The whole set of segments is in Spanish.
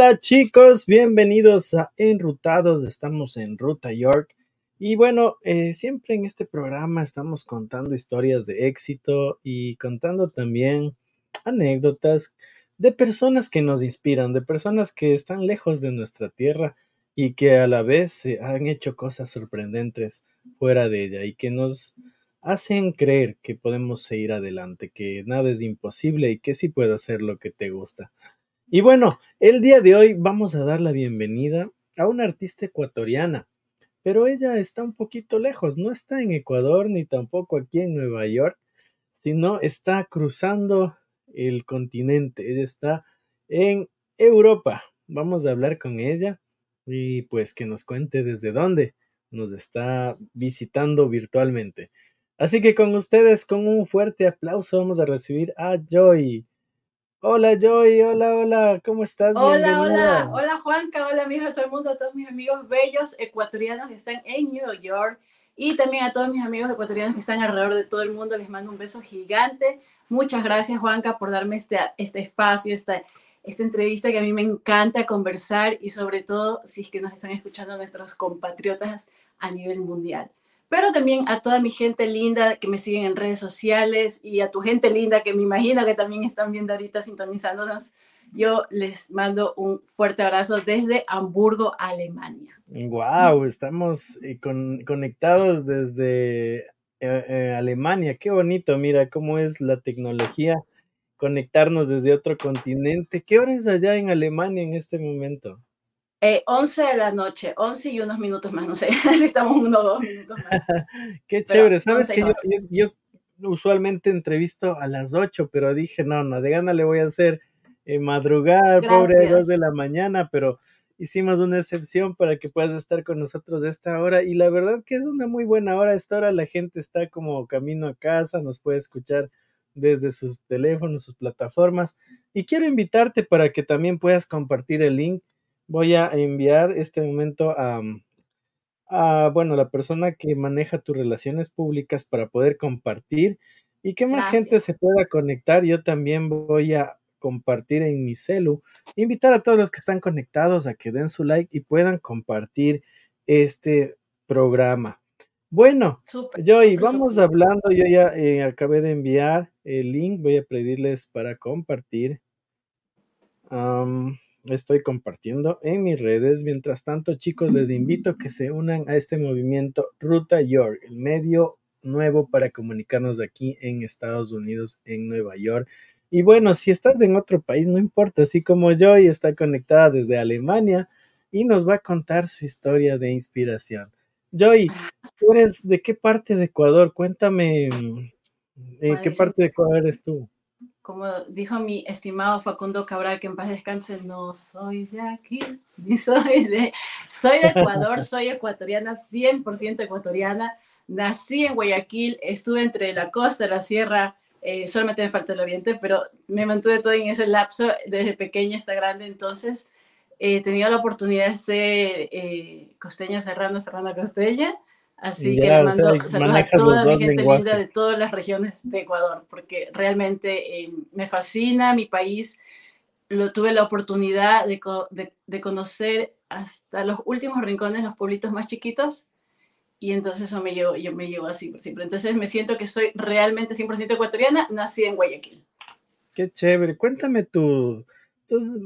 Hola chicos, bienvenidos a Enrutados. Estamos en Ruta York. Y bueno, eh, siempre en este programa estamos contando historias de éxito y contando también anécdotas de personas que nos inspiran, de personas que están lejos de nuestra tierra y que a la vez han hecho cosas sorprendentes fuera de ella y que nos hacen creer que podemos seguir adelante, que nada es imposible y que sí puedes hacer lo que te gusta. Y bueno, el día de hoy vamos a dar la bienvenida a una artista ecuatoriana, pero ella está un poquito lejos, no está en Ecuador ni tampoco aquí en Nueva York, sino está cruzando el continente, ella está en Europa. Vamos a hablar con ella y pues que nos cuente desde dónde nos está visitando virtualmente. Así que con ustedes, con un fuerte aplauso, vamos a recibir a Joy. Hola Joy, hola, hola, ¿cómo estás? Hola, hola, hola Juanca, hola amigos de todo el mundo, a todos mis amigos bellos ecuatorianos que están en New York y también a todos mis amigos ecuatorianos que están alrededor de todo el mundo, les mando un beso gigante. Muchas gracias Juanca por darme este, este espacio, esta, esta entrevista que a mí me encanta conversar y sobre todo si es que nos están escuchando nuestros compatriotas a nivel mundial pero también a toda mi gente linda que me siguen en redes sociales y a tu gente linda que me imagino que también están viendo ahorita sintonizándonos. Yo les mando un fuerte abrazo desde Hamburgo, Alemania. Wow, estamos eh, conectados desde eh, eh, Alemania. Qué bonito, mira cómo es la tecnología conectarnos desde otro continente. ¿Qué hora es allá en Alemania en este momento? 11 eh, de la noche, 11 y unos minutos más, no sé si estamos uno o dos minutos más. Qué chévere, sabes que yo, usualmente entrevisto a las 8, pero dije, no, no, de gana le voy a hacer eh, madrugar, pobre, dos de la mañana, pero hicimos una excepción para que puedas estar con nosotros a esta hora y la verdad que es una muy buena hora, esta hora la gente está como camino a casa, nos puede escuchar desde sus teléfonos, sus plataformas y quiero invitarte para que también puedas compartir el link voy a enviar este momento a, a, bueno, la persona que maneja tus relaciones públicas para poder compartir y que más gente se pueda conectar. Yo también voy a compartir en mi celu, invitar a todos los que están conectados a que den su like y puedan compartir este programa. Bueno, Joy, vamos hablando, yo ya eh, acabé de enviar el link, voy a pedirles para compartir estoy compartiendo en mis redes. Mientras tanto, chicos, les invito a que se unan a este movimiento Ruta York, el medio nuevo para comunicarnos aquí en Estados Unidos, en Nueva York. Y bueno, si estás en otro país, no importa, así como yo y está conectada desde Alemania y nos va a contar su historia de inspiración. Joy, ¿tú eres de qué parte de Ecuador? Cuéntame, ¿en eh, qué parte de Ecuador eres tú? Como dijo mi estimado Facundo Cabral, que en paz descanse, no soy de aquí, ni soy de... Soy de Ecuador, soy ecuatoriana, 100% ecuatoriana. Nací en Guayaquil, estuve entre la costa, la sierra, eh, solamente me falta el oriente, pero me mantuve todo en ese lapso, desde pequeña hasta grande, entonces he tenido la oportunidad de ser eh, costeña cerrando, cerrando costeña, Así que le mando saludos a toda mi gente linda de todas las regiones de Ecuador, porque realmente eh, me fascina mi país. Lo, tuve la oportunidad de, de, conocer hasta los últimos rincones, los pueblitos más chiquitos, y entonces eso me llevo, yo me llevo así por siempre. Entonces me siento que soy realmente 100% ecuatoriana, nací en Guayaquil. Qué chévere. Cuéntame tú,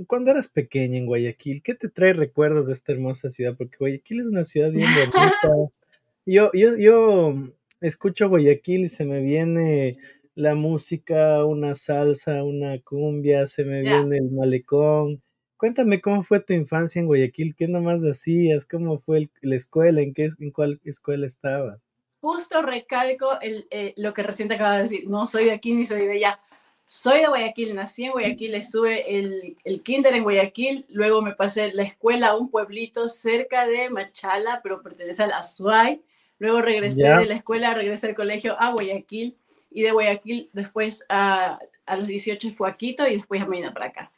cuando eras pequeña en Guayaquil, ¿qué te trae recuerdos de esta hermosa ciudad? Porque Guayaquil es una ciudad bien bonita. Yo, yo, yo escucho Guayaquil y se me viene la música, una salsa, una cumbia, se me viene el malecón. Cuéntame cómo fue tu infancia en Guayaquil, qué nomás hacías, cómo fue la escuela, en qué, en cuál escuela estabas. Justo recalco el, eh, lo que recién te acaba de decir, no soy de aquí ni soy de allá. Soy de Guayaquil, nací en Guayaquil, estuve el, el kinder en Guayaquil, luego me pasé la escuela a un pueblito cerca de Machala, pero pertenece a la Azuay Luego regresé de la escuela, regresé al colegio a Guayaquil y de Guayaquil después a, a los 18 fue a Quito y después a Medina para acá.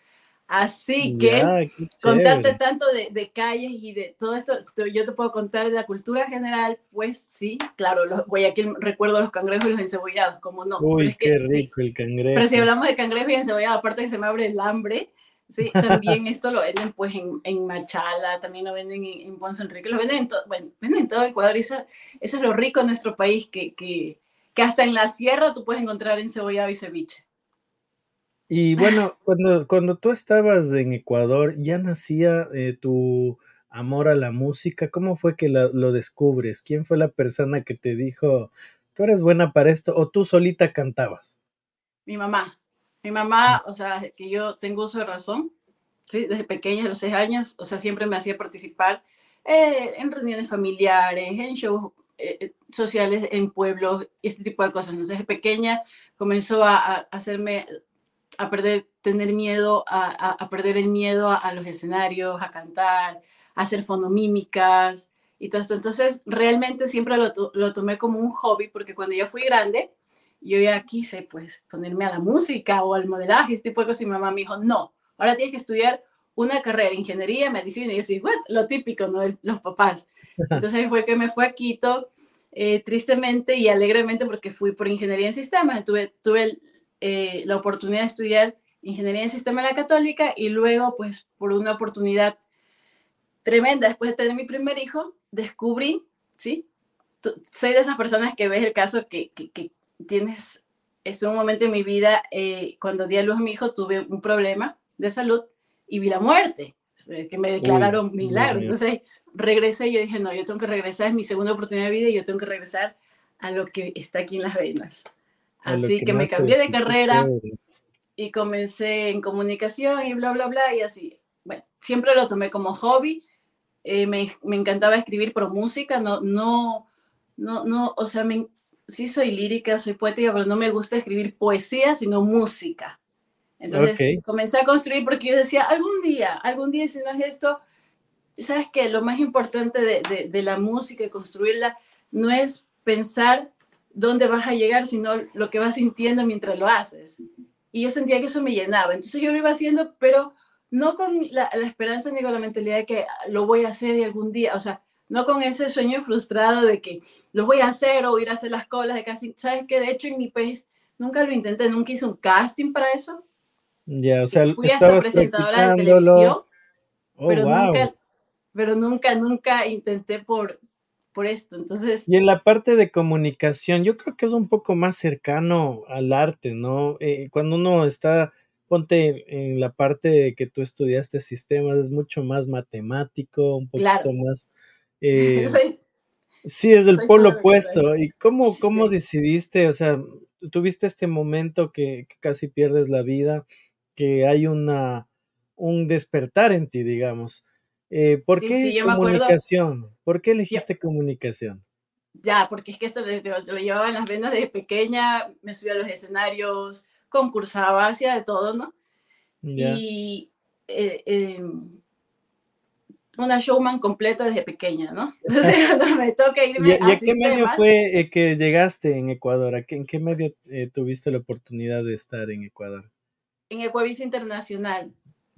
Así que contarte tanto de, de, calles y de todo esto, yo te puedo contar de la cultura general, pues sí, claro, los, Guayaquil recuerdo los cangrejos y los encebollados, como no. Uy, qué rico el cangrejo. Pero si hablamos de cangrejo y encebollado, aparte que se me abre el hambre, Sí, también esto lo venden pues en, en Machala, también lo venden en, en Ponce Enrique, lo venden en, todo, bueno, venden en todo Ecuador y eso, eso, es lo rico de nuestro país, que, que, que, hasta en la sierra tú puedes encontrar en cebollado y ceviche. Y bueno, cuando, cuando tú estabas en Ecuador, ¿ya nacía eh, tu amor a la música? ¿Cómo fue que la, lo descubres? ¿Quién fue la persona que te dijo, tú eres buena para esto o tú solita cantabas? Mi mamá, mi mamá, o sea, que yo tengo uso de razón, ¿sí? desde pequeña, a los seis años, o sea, siempre me hacía participar eh, en reuniones familiares, en shows eh, eh, sociales en pueblos, este tipo de cosas. Entonces, desde pequeña comenzó a, hacerme, a perder, tener miedo, a, a perder el miedo a, los escenarios, a cantar, a hacer fonomímicas y todo esto. Entonces, realmente siempre lo, lo tomé como un hobby, porque cuando yo fui grande, yo ya quise pues ponerme a la música o al modelaje, este tipo de cosas, y mi mamá me dijo, no, ahora tienes que estudiar una carrera, ingeniería, medicina, y yo decía, what? lo típico, ¿no? Los papás. Entonces fue que me fue a Quito, eh, tristemente y alegremente, porque fui por ingeniería en sistemas, tuve, tuve eh, la oportunidad de estudiar ingeniería en sistemas de la católica y luego, pues, por una oportunidad tremenda, después de tener mi primer hijo, descubrí, ¿sí? Soy de esas personas que ves el caso que, que, que tienes, estuvo un momento en mi vida, eh, cuando di a luz a mi hijo, tuve un problema de salud y vi la muerte, que me declararon Uy, milagro. Entonces regresé y yo dije, no, yo tengo que regresar, es mi segunda oportunidad de vida y yo tengo que regresar a lo que está aquí en las venas. Así que, que me cambié de carrera y comencé en comunicación y bla, bla, bla, y así. Bueno, siempre lo tomé como hobby. Eh, me, me, encantaba escribir por música, no, no, no, no, o sea, me, sí soy lírica, soy poética, pero no me gusta escribir poesía, sino música. Entonces okay. comencé a construir porque yo decía, algún día, algún día si no es esto, ¿sabes qué? Lo más importante de, de, de la música y construirla no es pensar dónde vas a llegar, sino lo que vas sintiendo mientras lo haces. Y yo sentía que eso me llenaba. Entonces yo lo iba haciendo, pero no con la, la esperanza ni con la mentalidad de que lo voy a hacer y algún día, o sea, no con ese sueño frustrado de que lo voy a hacer o ir a hacer las colas de casting. ¿Sabes que De hecho, en mi país nunca lo intenté, nunca hice un casting para eso. Ya, o sea, fui hasta presentadora de televisión, oh, pero, wow. nunca, pero nunca, nunca intenté por, por esto. Entonces. Y en la parte de comunicación, yo creo que es un poco más cercano al arte, ¿no? Eh, cuando uno está, ponte en la parte de que tú estudiaste sistemas, es mucho más matemático, un poquito claro. más eh, soy, sí, es el polo opuesto. ¿Y cómo, cómo sí. decidiste? O sea, tuviste este momento que, que, casi pierdes la vida, que hay una, un despertar en ti, digamos. Eh, ¿Por sí, qué sí, comunicación? ¿Por qué elegiste yo, comunicación? Ya, porque es que esto lo, lo, llevaba en las venas desde pequeña, me subía a los escenarios, concursaba, hacía de todo, ¿no? Ya. Y eh, eh, una showman completa desde pequeña, ¿no? Entonces, cuando me toca irme ¿Y, a, ¿y a qué medio fue eh, que llegaste en Ecuador? ¿A qué, ¿En qué medio eh, tuviste la oportunidad de estar en Ecuador? En Ecuavis Internacional.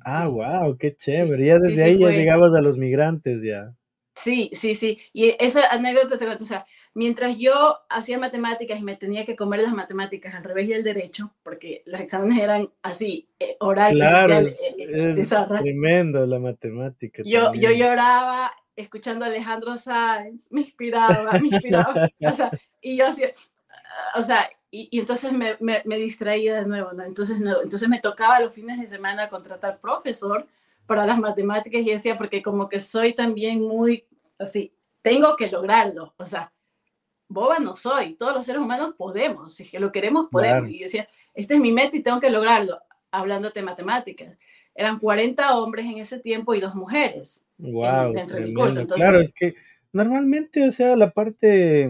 Ah, sí. wow, qué chévere. Ya desde sí, ahí ya llegabas a los migrantes ya. Sí, sí, sí. Y esa anécdota te cuento, o sea, mientras yo hacía matemáticas y me tenía que comer las matemáticas al revés y el derecho, porque los exámenes eran así, eh, oral, claro, es, eh, es tremendo la matemática. Yo, yo lloraba escuchando a Alejandro Sáenz, me inspiraba, me inspiraba, o sea, y yo hacía, o sea, y, y entonces me, me, me, distraía de nuevo, ¿no? Entonces, no, entonces me tocaba los fines de semana contratar profesor para las matemáticas y decía, porque como que soy también muy así, tengo que lograrlo, o sea, boba no soy, todos los seres humanos podemos, si es que lo queremos, podemos. Claro. Y yo decía, esta es mi meta y tengo que lograrlo, hablando de matemáticas. Eran 40 hombres en ese tiempo y dos mujeres wow, en, dentro del curso. Entonces, claro, es que normalmente, o sea, la parte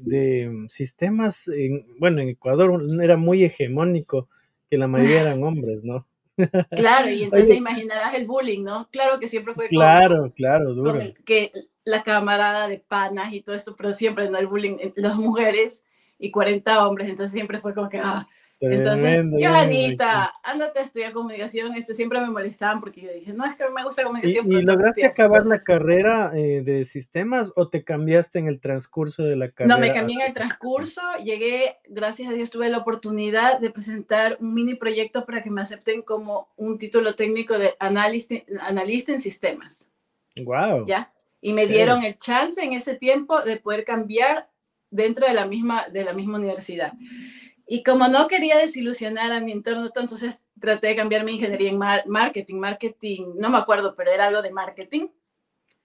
de sistemas, en, bueno, en Ecuador era muy hegemónico que la mayoría eran hombres, ¿no? Claro, y entonces Oye, imaginarás el bullying, ¿no? Claro que siempre fue claro, con, claro, duro. Con el, que la camarada de panas y todo esto, pero siempre no el bullying, las mujeres y 40 hombres, entonces siempre fue como que, ah, Entonces, Johanita, ándate a estudiar comunicación. Este, siempre me molestaban porque yo dije, no, es que me gusta comunicación. ¿Y, lograste acabar la carrera eh, de sistemas o te cambiaste en el transcurso de la carrera? No, me cambié en el transcurso. Llegué, gracias a Dios, tuve la oportunidad de presentar un mini proyecto para que me acepten como un título técnico de analista, analista en sistemas. Wow. ¿Ya? Y me dieron el chance en ese tiempo de poder cambiar dentro de la misma, de la misma universidad. Y como no quería desilusionar a mi entorno, entonces traté de cambiar mi ingeniería en marketing, marketing, no me acuerdo, pero era algo de marketing.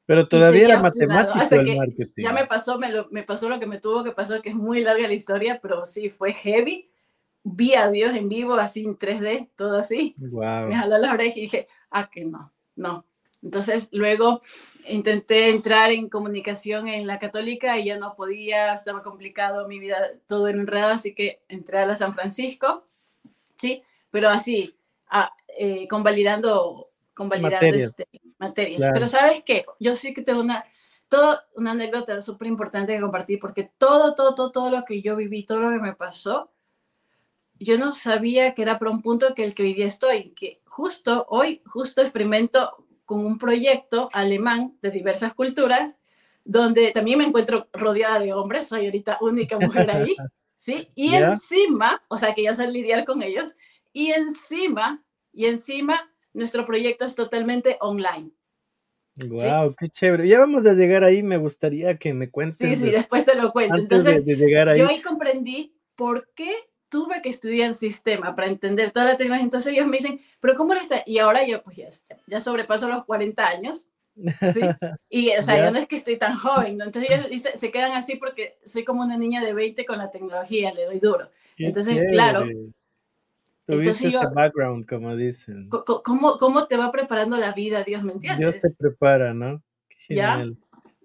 Pero todavía era matemático el marketing. Ya me pasó, me, lo, me pasó lo que me tuvo que pasar, que es muy larga la historia, pero sí, fue heavy. Vi a Dios en vivo, así en 3D, todo así. Wow. Me jaló la oreja y dije, ah, que no, no, entonces luego intenté entrar en comunicación en la católica y ya no podía, estaba complicado mi vida, todo en enredado, así que entré a la San Francisco, ¿sí? Pero así, ah, eh, convalidando, convalidando materias. Este, materias. Pero sabes qué, yo sí que tengo una, todo, una anécdota súper importante que compartir, porque todo, todo, todo, todo lo que yo viví, todo lo que me pasó, yo no sabía que era por un punto que el que hoy día estoy, que justo hoy, justo experimento con un proyecto alemán de diversas culturas, donde también me encuentro rodeada de hombres, soy ahorita única mujer ahí, ¿sí? Y encima, o sea, que ya sé lidiar con ellos, y encima, y encima, nuestro proyecto es totalmente online. Wow, qué chévere. Ya vamos a llegar ahí, me gustaría que me cuentes. Sí, sí, después te lo cuento. Entonces, llegar ahí. yo ahí comprendí por qué tuve que estudiar sistema para entender toda la tecnología. Entonces ellos me dicen, pero ¿cómo eres? Y ahora yo, pues ya, ya sobrepaso los 40 años. ¿sí? Y, o sea, ya no es que estoy tan joven, ¿no? Entonces ellos se quedan así porque soy como una niña de 20 con la tecnología, le doy duro. entonces, claro. Tuviste ese background, como dicen. ¿cómo, ¿Cómo te va preparando la vida, Dios, ¿me entiendes? Dios te prepara, ¿no? ¿Ya?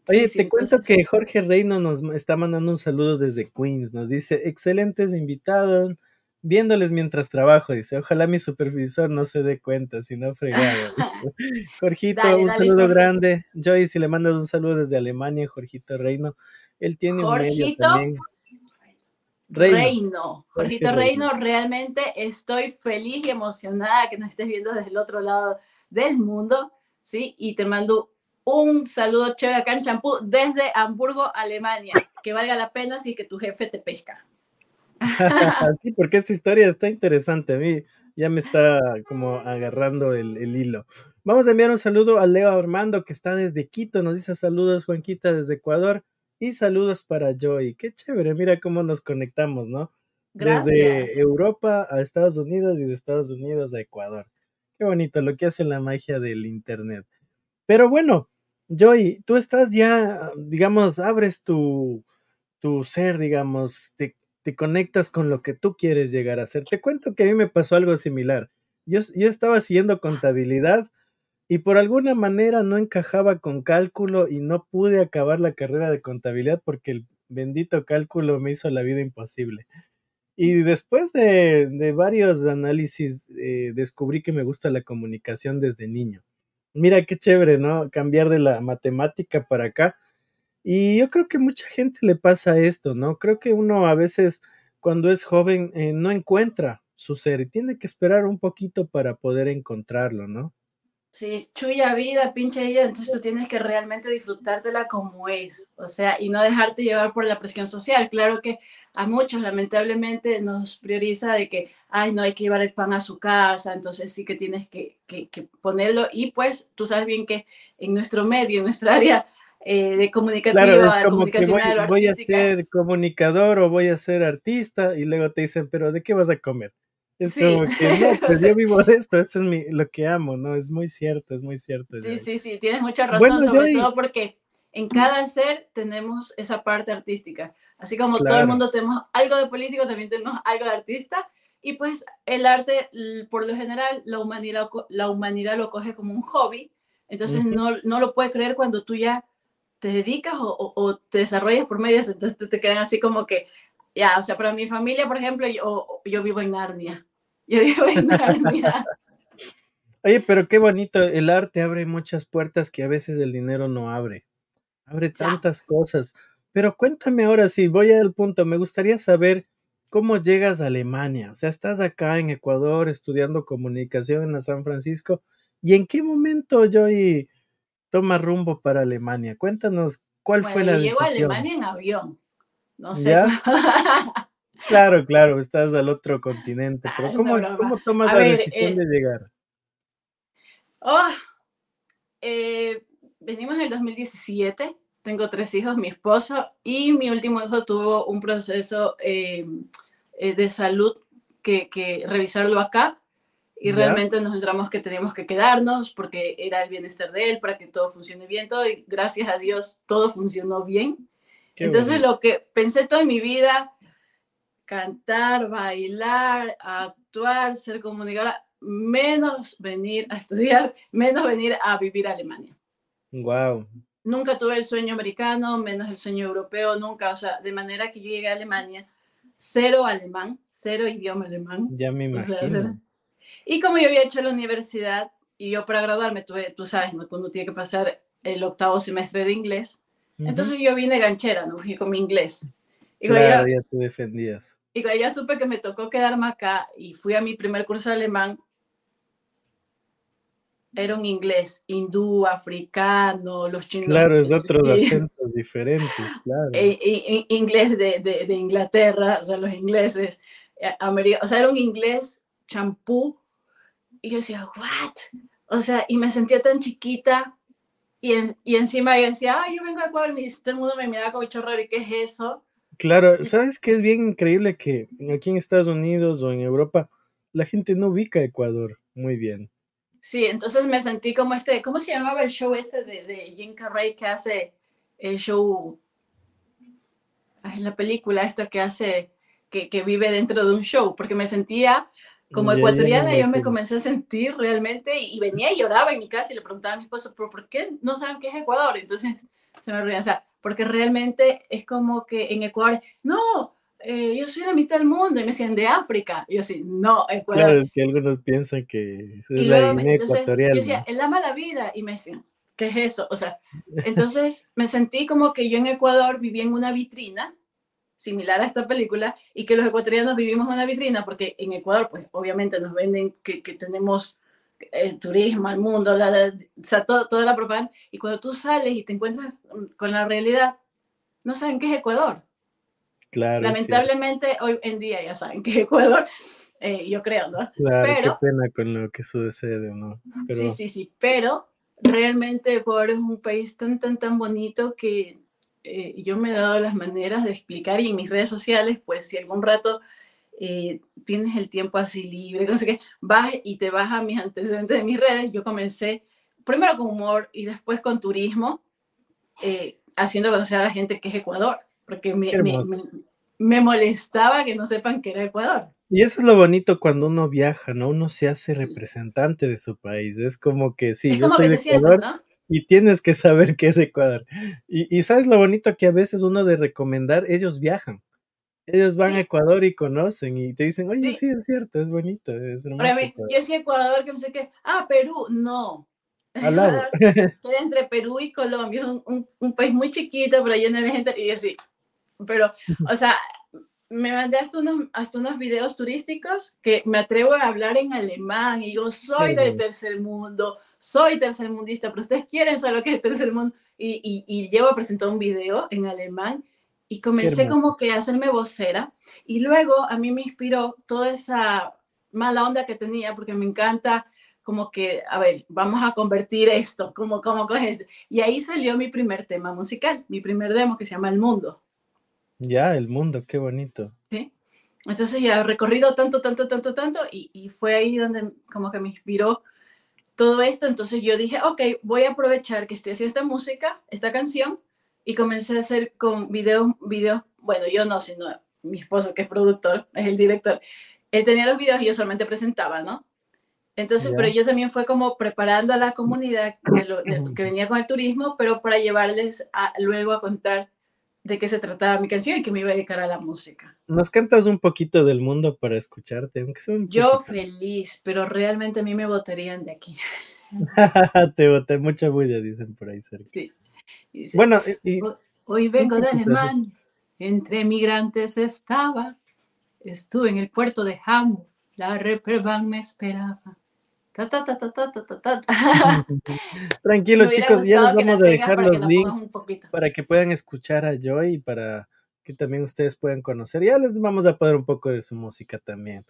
Oye, te cuento que Jorge Reino nos está mandando un saludo desde Queens. Nos dice, excelentes invitados, viéndoles mientras trabajo. Dice, ojalá mi supervisor no se dé cuenta, si no fregado. Jorgito, un saludo grande. Joyce, le mandas un saludo desde Alemania, Jorgito Reino. Él tiene un medio también. Reino. Reino. Jorgito Reino, realmente estoy feliz y emocionada que nos estés viendo desde el otro lado del mundo, ¿sí? Y te mando un saludo chévere acá en Champú desde Hamburgo, Alemania. Que valga la pena si es que tu jefe te pesca. sí, porque esta historia está interesante. A mí ya me está como agarrando el, hilo. Vamos a enviar un saludo a Leo Armando que está desde Quito. Nos dice saludos, Juanquita, desde Ecuador. Y saludos para Joy. Qué chévere, mira cómo nos conectamos, ¿no? Desde Europa a Estados Unidos y de Estados Unidos a Ecuador. Qué bonito lo que hace la magia del Internet. Pero bueno, Joy, tú estás ya, digamos, abres tu, tu ser, digamos, te, te, conectas con lo que tú quieres llegar a ser. Te cuento que a mí me pasó algo similar. Yo, yo estaba haciendo contabilidad y por alguna manera no encajaba con cálculo y no pude acabar la carrera de contabilidad porque el bendito cálculo me hizo la vida imposible. Y después de, de varios análisis eh, descubrí que me gusta la comunicación desde niño. Mira qué chévere, ¿no? Cambiar de la matemática para acá. Y yo creo que mucha gente le pasa esto, ¿no? Creo que uno a veces cuando es joven eh, no encuentra su ser y tiene que esperar un poquito para poder encontrarlo, ¿no? Sí, chuya vida, pinche vida, entonces tú tienes que realmente disfrutártela como es, o sea, y no dejarte llevar por la presión social. Claro que a muchos lamentablemente nos prioriza de que, ay, no hay que llevar el pan a su casa, entonces sí que tienes que, que, ponerlo y pues tú sabes bien que en nuestro medio, en nuestra área eh, de comunicativa, claro, voy, voy a ser comunicador o voy a ser artista y luego te dicen, pero ¿de qué vas a comer? Es como que, no, pues yo vivo de esto, esto es mi, lo que amo, ¿no? Es muy cierto, es muy cierto. Sí, sí, sí, tienes mucha razón, sobre todo porque en cada ser tenemos esa parte artística. Así como todo el mundo tenemos algo de político, también tenemos algo de artista. Y pues el arte, por lo general, la humanidad, la humanidad lo coge como un hobby. Entonces no, no lo puede creer cuando tú ya te dedicas o, o, te desarrollas por medios, entonces te, te quedan así como que, ya, o sea, para mi familia, por ejemplo, yo, yo vivo en Narnia. Yo vivo en Narnia. Oye, pero qué bonito, el arte abre muchas puertas que a veces el dinero no abre. Abre tantas cosas. Pero cuéntame ahora, si voy al punto, me gustaría saber ¿cómo llegas a Alemania? O sea, estás acá en Ecuador estudiando comunicación en la San Francisco. ¿Y en qué momento Joy toma rumbo para Alemania? Cuéntanos cuál fue la yo llego a decisión. Alemania en avión. No sé. ¿Ya? Claro, claro, estás al otro continente, pero ¿cómo, cómo tomas A la ver, decisión es- de llegar? Oh, eh, venimos en el 2017. Tengo tres hijos, mi esposo y mi último hijo tuvo un proceso eh, eh, de salud que, que revisarlo acá y Ya. realmente nos encontramos que teníamos que quedarnos porque era el bienestar de él, para que todo funcione bien, todo y gracias a Dios todo funcionó bien. Qué Entonces bonito. lo que pensé toda mi vida, cantar, bailar, actuar, ser comunicadora, menos venir a estudiar, menos venir a vivir a Alemania. Wow, Nunca tuve el sueño americano, menos el sueño europeo, nunca. O sea, de manera que yo llegué a Alemania, cero alemán, cero idioma alemán. ya me O sea, imagino. cero. Y como yo había hecho la universidad y yo para graduarme tuve, tú sabes, ¿no? cuando tiene que pasar el octavo semestre de inglés, Ujú. entonces yo vine ganchera, ¿no? Fui con mi inglés. Y Claro, ya- ya te defendías. Y cuando ya supe que me tocó quedarme acá y fui a mi primer curso de alemán, era un inglés hindú, africano, los chinos. Claro, es otros acentos diferentes, claro. e- e- e- inglés de, de- de Inglaterra, o sea, los ingleses, eh, ameri- o sea, era un inglés champú. Y yo decía, ¿what? O sea, y me sentía tan chiquita. Y, en- y encima yo decía, ay, yo vengo de Ecuador, y todo el mundo me miraba como chorro, ¿y qué es eso? Claro, ¿sabes qué es bien increíble que aquí en Estados Unidos o en Europa la gente no ubica Ecuador muy bien? Sí, entonces me sentí como este, ¿cómo se llamaba el show este de, de Jim Carrey que hace el show, en la película esta que hace, que, que vive dentro de un show? Porque me sentía como ecuatoriana, me yo me comencé a sentir realmente y, y venía y lloraba en mi casa y le preguntaba a mi esposo, ¿pero por qué no saben qué es Ecuador? Entonces se me reía, o sea, porque realmente es como que en Ecuador, no, eh, yo soy la mitad del mundo y me decían de África. Y yo así, no, Ecuador. Claro, es que algunos piensan que es Y la luego, entonces, yo decía, él ama la vida. Y me decían, ¿qué es eso? O sea, entonces me sentí como que yo en Ecuador vivía en una vitrina, similar a esta película, y que los ecuatorianos vivimos en una vitrina, porque en Ecuador, pues obviamente nos venden que, que tenemos el turismo, el mundo, la, la- o sea, todo- toda la propaganda. Y cuando tú sales y te encuentras con la realidad, no saben qué es Ecuador. Claro. Lamentablemente, hoy en día ya saben que es Ecuador, eh, yo creo, ¿no? Claro, pero- qué pena con lo que sucede, ¿no? Pero Sí, sí, sí, pero realmente Ecuador es un país tan, tan, tan bonito que eh, yo me he dado las maneras de explicar y en mis redes sociales, pues si algún rato eh, tienes el tiempo así libre, no sé qué, vas y te vas a mis antecedentes de mis redes, yo comencé primero con humor y después con turismo, eh, haciendo conocer a la gente que es Ecuador, porque me, Qué me, hermoso. me- me molestaba que no sepan que era Ecuador. Y eso es lo bonito cuando uno viaja, ¿no? Uno se hace representante de su país. Es como que sí, es yo soy de Ecuador ¿no? y tienes que saber qué es Ecuador. Y, y sabes lo bonito que a veces uno de recomendar, ellos viajan. Ellos van Sí. a Ecuador y conocen y te dicen, oye, Sí. sí, es cierto, es bonito, es hermoso. Mí, Ecuador". yo decía Ecuador, que no sé qué. Ah, Perú, no. Al lado. Queda entre Perú y Colombia, es un, un- un país muy chiquito, pero lleno de gente. Y yo sí. Pero, o sea, me mandé hasta unos, hasta unos videos turísticos que me atrevo a hablar en alemán. Y yo soy del hermoso. tercer mundo, soy tercermundista, pero ustedes quieren saber lo que es el tercer mundo. Y, y, y llevo a presentar un video en alemán y comencé como que a hacerme vocera. Y luego a mí me inspiró toda esa mala onda que tenía, porque me encanta como que, a ver, vamos a convertir esto, como, como coges. Y ahí salió mi primer tema musical, mi primer demo que se llama El Mundo. Ya, el mundo, qué bonito. ¿sí? Entonces ya he recorrido tanto, tanto, tanto, tanto, y, y fue ahí donde como que me inspiró todo esto. Entonces yo dije, ok, voy a aprovechar que estoy haciendo esta música, esta canción, y comencé a hacer con videos, videos, bueno, yo no, sino mi esposo que es productor, es el director. Él tenía los videos y yo solamente presentaba, ¿no? Entonces, Ya. pero yo también fue como preparando a la comunidad de lo, de lo que venía con el turismo, pero para llevarles a, luego a contar de qué se trataba mi canción y que me iba a dedicar a la música. ¿Nos cantas un poquito del mundo para escucharte? Aunque sea un Yo feliz, pero realmente a mí me votarían de aquí. Te boté mucha bulla, dicen por ahí cerca. Sí. Dice, Bueno, y, Hoy vengo de. Alemania, entre migrantes estaba, Estuve en el puerto de Hamburg, la Reperbank me esperaba. Ta, ta, ta, ta, ta, ta, ta, Tranquilo, chicos, ya les vamos a dejar los links para que puedan escuchar a Joy y para que también ustedes puedan conocer. Ya les vamos a poner un poco de su música también.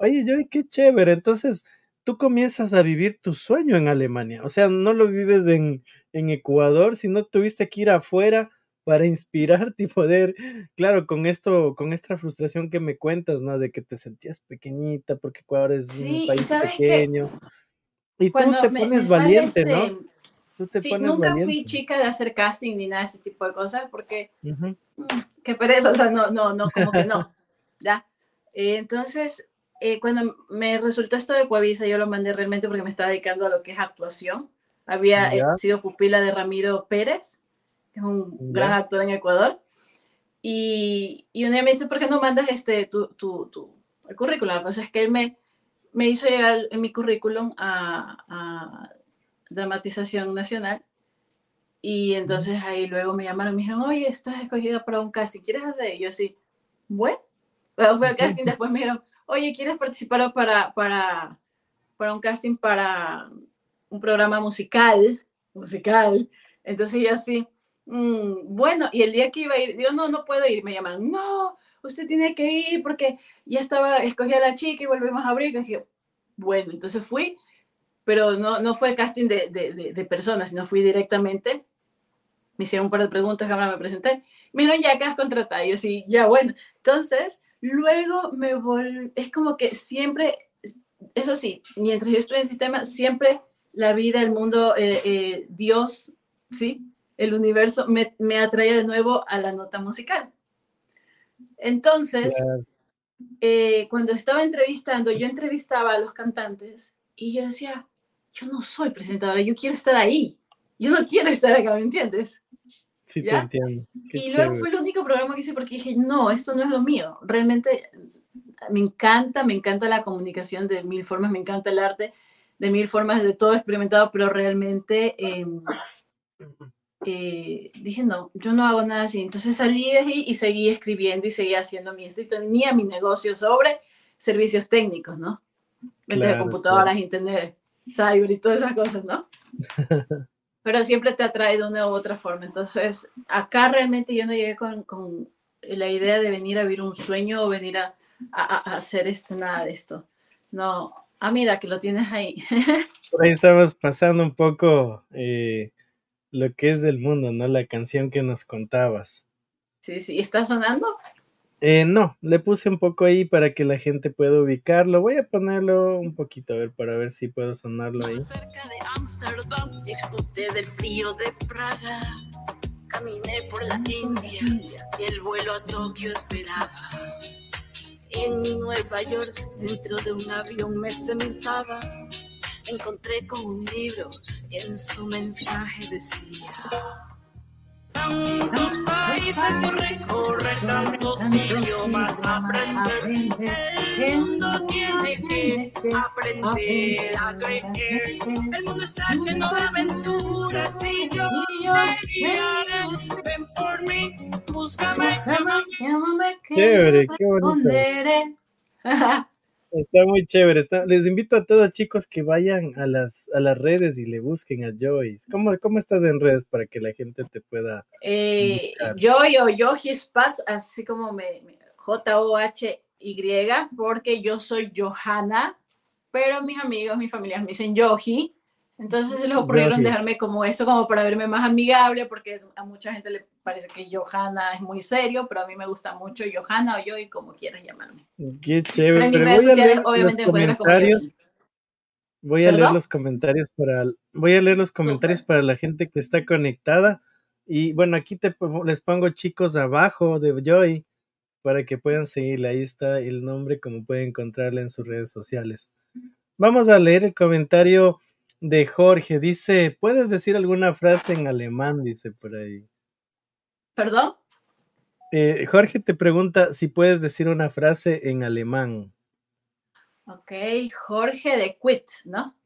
Oye, Joy, qué chévere. Entonces, tú comienzas a vivir tu sueño en Alemania. O sea, no lo vives en, en Ecuador, sino tuviste que ir afuera para inspirarte y poder, claro, con esto, con esta frustración que me cuentas, ¿no? De que te sentías pequeñita porque Ecuador es un país pequeño. Y tú te pones valiente, ¿no? Este tú te sí, nunca fui chica de hacer casting ni nada de ese tipo de cosas porque mm, qué pereza, o sea, no, no, no, como que no, ¿ya? Eh, entonces, eh, cuando me resultó esto de Coavisa, yo lo mandé realmente porque me estaba dedicando a lo que es actuación. Había eh, sido pupila de Ramiro Pérez, que es un gran actor en Ecuador. Y, y un día me dice, ¿por qué no mandas este, tu, tu, tu el currículum? Pues es que él me, me hizo llegar en mi currículum a, a, Dramatización Nacional. Y entonces ahí luego me llamaron y me dijeron, oye, estás escogida para un casting, ¿quieres hacer? Y yo sí, bueno, bueno fue el casting, después me dijeron, oye, ¿quieres participar para, para, para un casting para un programa musical? Musical. Entonces yo así, Mm, bueno, y el día que iba a ir, yo no, no puedo ir, me llamaron, no, usted tiene que ir porque ya estaba, escogí a la chica y volvemos a abrir. Y dije, bueno, entonces fui, pero no, no fue el casting de, de, de, personas, sino fui directamente. Me hicieron un par de preguntas, ahora me presenté. Dijeron, ya que has contratado. Y yo sí, ya bueno. Entonces, luego me volví, es como que siempre, eso sí, mientras yo estuve en el sistema, siempre la vida, el mundo, eh, eh, Dios, ¿sí? el universo me, me atrae de nuevo a la nota musical. Entonces, eh, cuando estaba entrevistando, yo entrevistaba a los cantantes y yo decía, yo no soy presentadora, yo quiero estar ahí, yo no quiero estar acá, ¿me entiendes? Sí, te entiendo. y luego fue el único programa que hice porque dije, no, esto no es lo mío. Realmente me encanta, me encanta la comunicación de mil formas, me encanta el arte de mil formas, de todo experimentado, pero realmente em, eh, dije, no, yo no hago nada así. Entonces salí de ahí y seguí escribiendo y seguí haciendo mi, tenía mi negocio sobre servicios técnicos, ¿no? de computadoras, internet, cyber y todas esas cosas, ¿no? Pero siempre te atrae de una u otra forma. Entonces, acá realmente yo no llegué con, con la idea de venir a vivir un sueño o venir a, a, hacer esto, nada de esto. No, ah, mira, que lo tienes ahí. Por ahí estamos pasando un poco eh, lo que es del mundo, ¿no? La canción que nos contabas. Sí, sí, ¿está sonando? Eh, no, le puse un poco ahí para que la gente pueda ubicarlo. Voy a ponerlo un poquito, a ver, para ver si puedo sonarlo ahí. Cerca de Ámsterdam, disfruté del frío de Praga. Caminé por la India y el vuelo a Tokio esperaba. En Nueva York, dentro de un avión me sentaba. Encontré con un libro en su mensaje decía. Tantos países por recorrer, tantos idiomas aprender. El mundo tiene que aprender a creer. El mundo está lleno de aventuras y yo te Ven por mí, búscame, llámame, Chévere, qué bonito. Está muy chévere. les invito a todos chicos que vayan a las, a las redes y le busquen a Joyce. ¿Cómo, ¿Cómo estás en redes para que la gente te pueda... Eh, Joy o Yohi Spats, así como me, J-O-H-Y, porque yo soy Johanna, pero mis amigos, mis familias me dicen Yohi. Entonces se les ocurrieron dejarme como eso, como para verme más amigable, porque a mucha gente le parece que Johanna es muy serio, pero a mí me gusta mucho Johanna o yo y como quieras llamarme. Qué chévere. Pero en mis redes sociales obviamente me encuentras Voy a leer los comentarios para voy a leer los comentarios para la gente que está conectada y bueno, aquí te les pongo chicos abajo de Joy para que puedan seguirle. Ahí está el nombre como pueden encontrarla en sus redes sociales. Vamos a leer el comentario de Jorge. Dice, ¿puedes decir alguna frase en alemán? Dice por ahí. ¿Perdón? Eh, Jorge te pregunta si puedes decir una frase en alemán. Ok, Jorge de Queens, ¿no?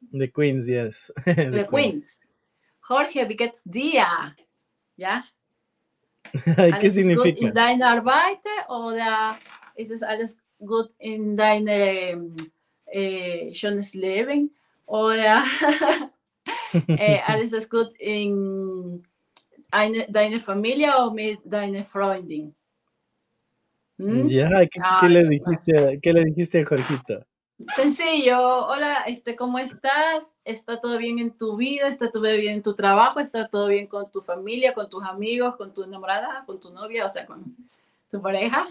De Queens, yes. De Queens. Jorge, wie geht's dir? ¿Ya? ¿Qué significa? ¿In deiner Arbeit oder ist es alles gut in deinem äh, schönes Leben? Oder äh, alles ist gut in eine, deine Familie o mit deiner Freundin? ¿Mm? Ya, ¿qué, Ay, ¿qué, le dijiste, ¿qué le dijiste a Jorgito? Sencillo, hola, este, ¿cómo estás? ¿Está todo bien en tu vida? ¿Está todo bien en tu trabajo? ¿Está todo bien con tu familia, con tus amigos, con tu enamorada, con tu novia, o sea, con tu pareja?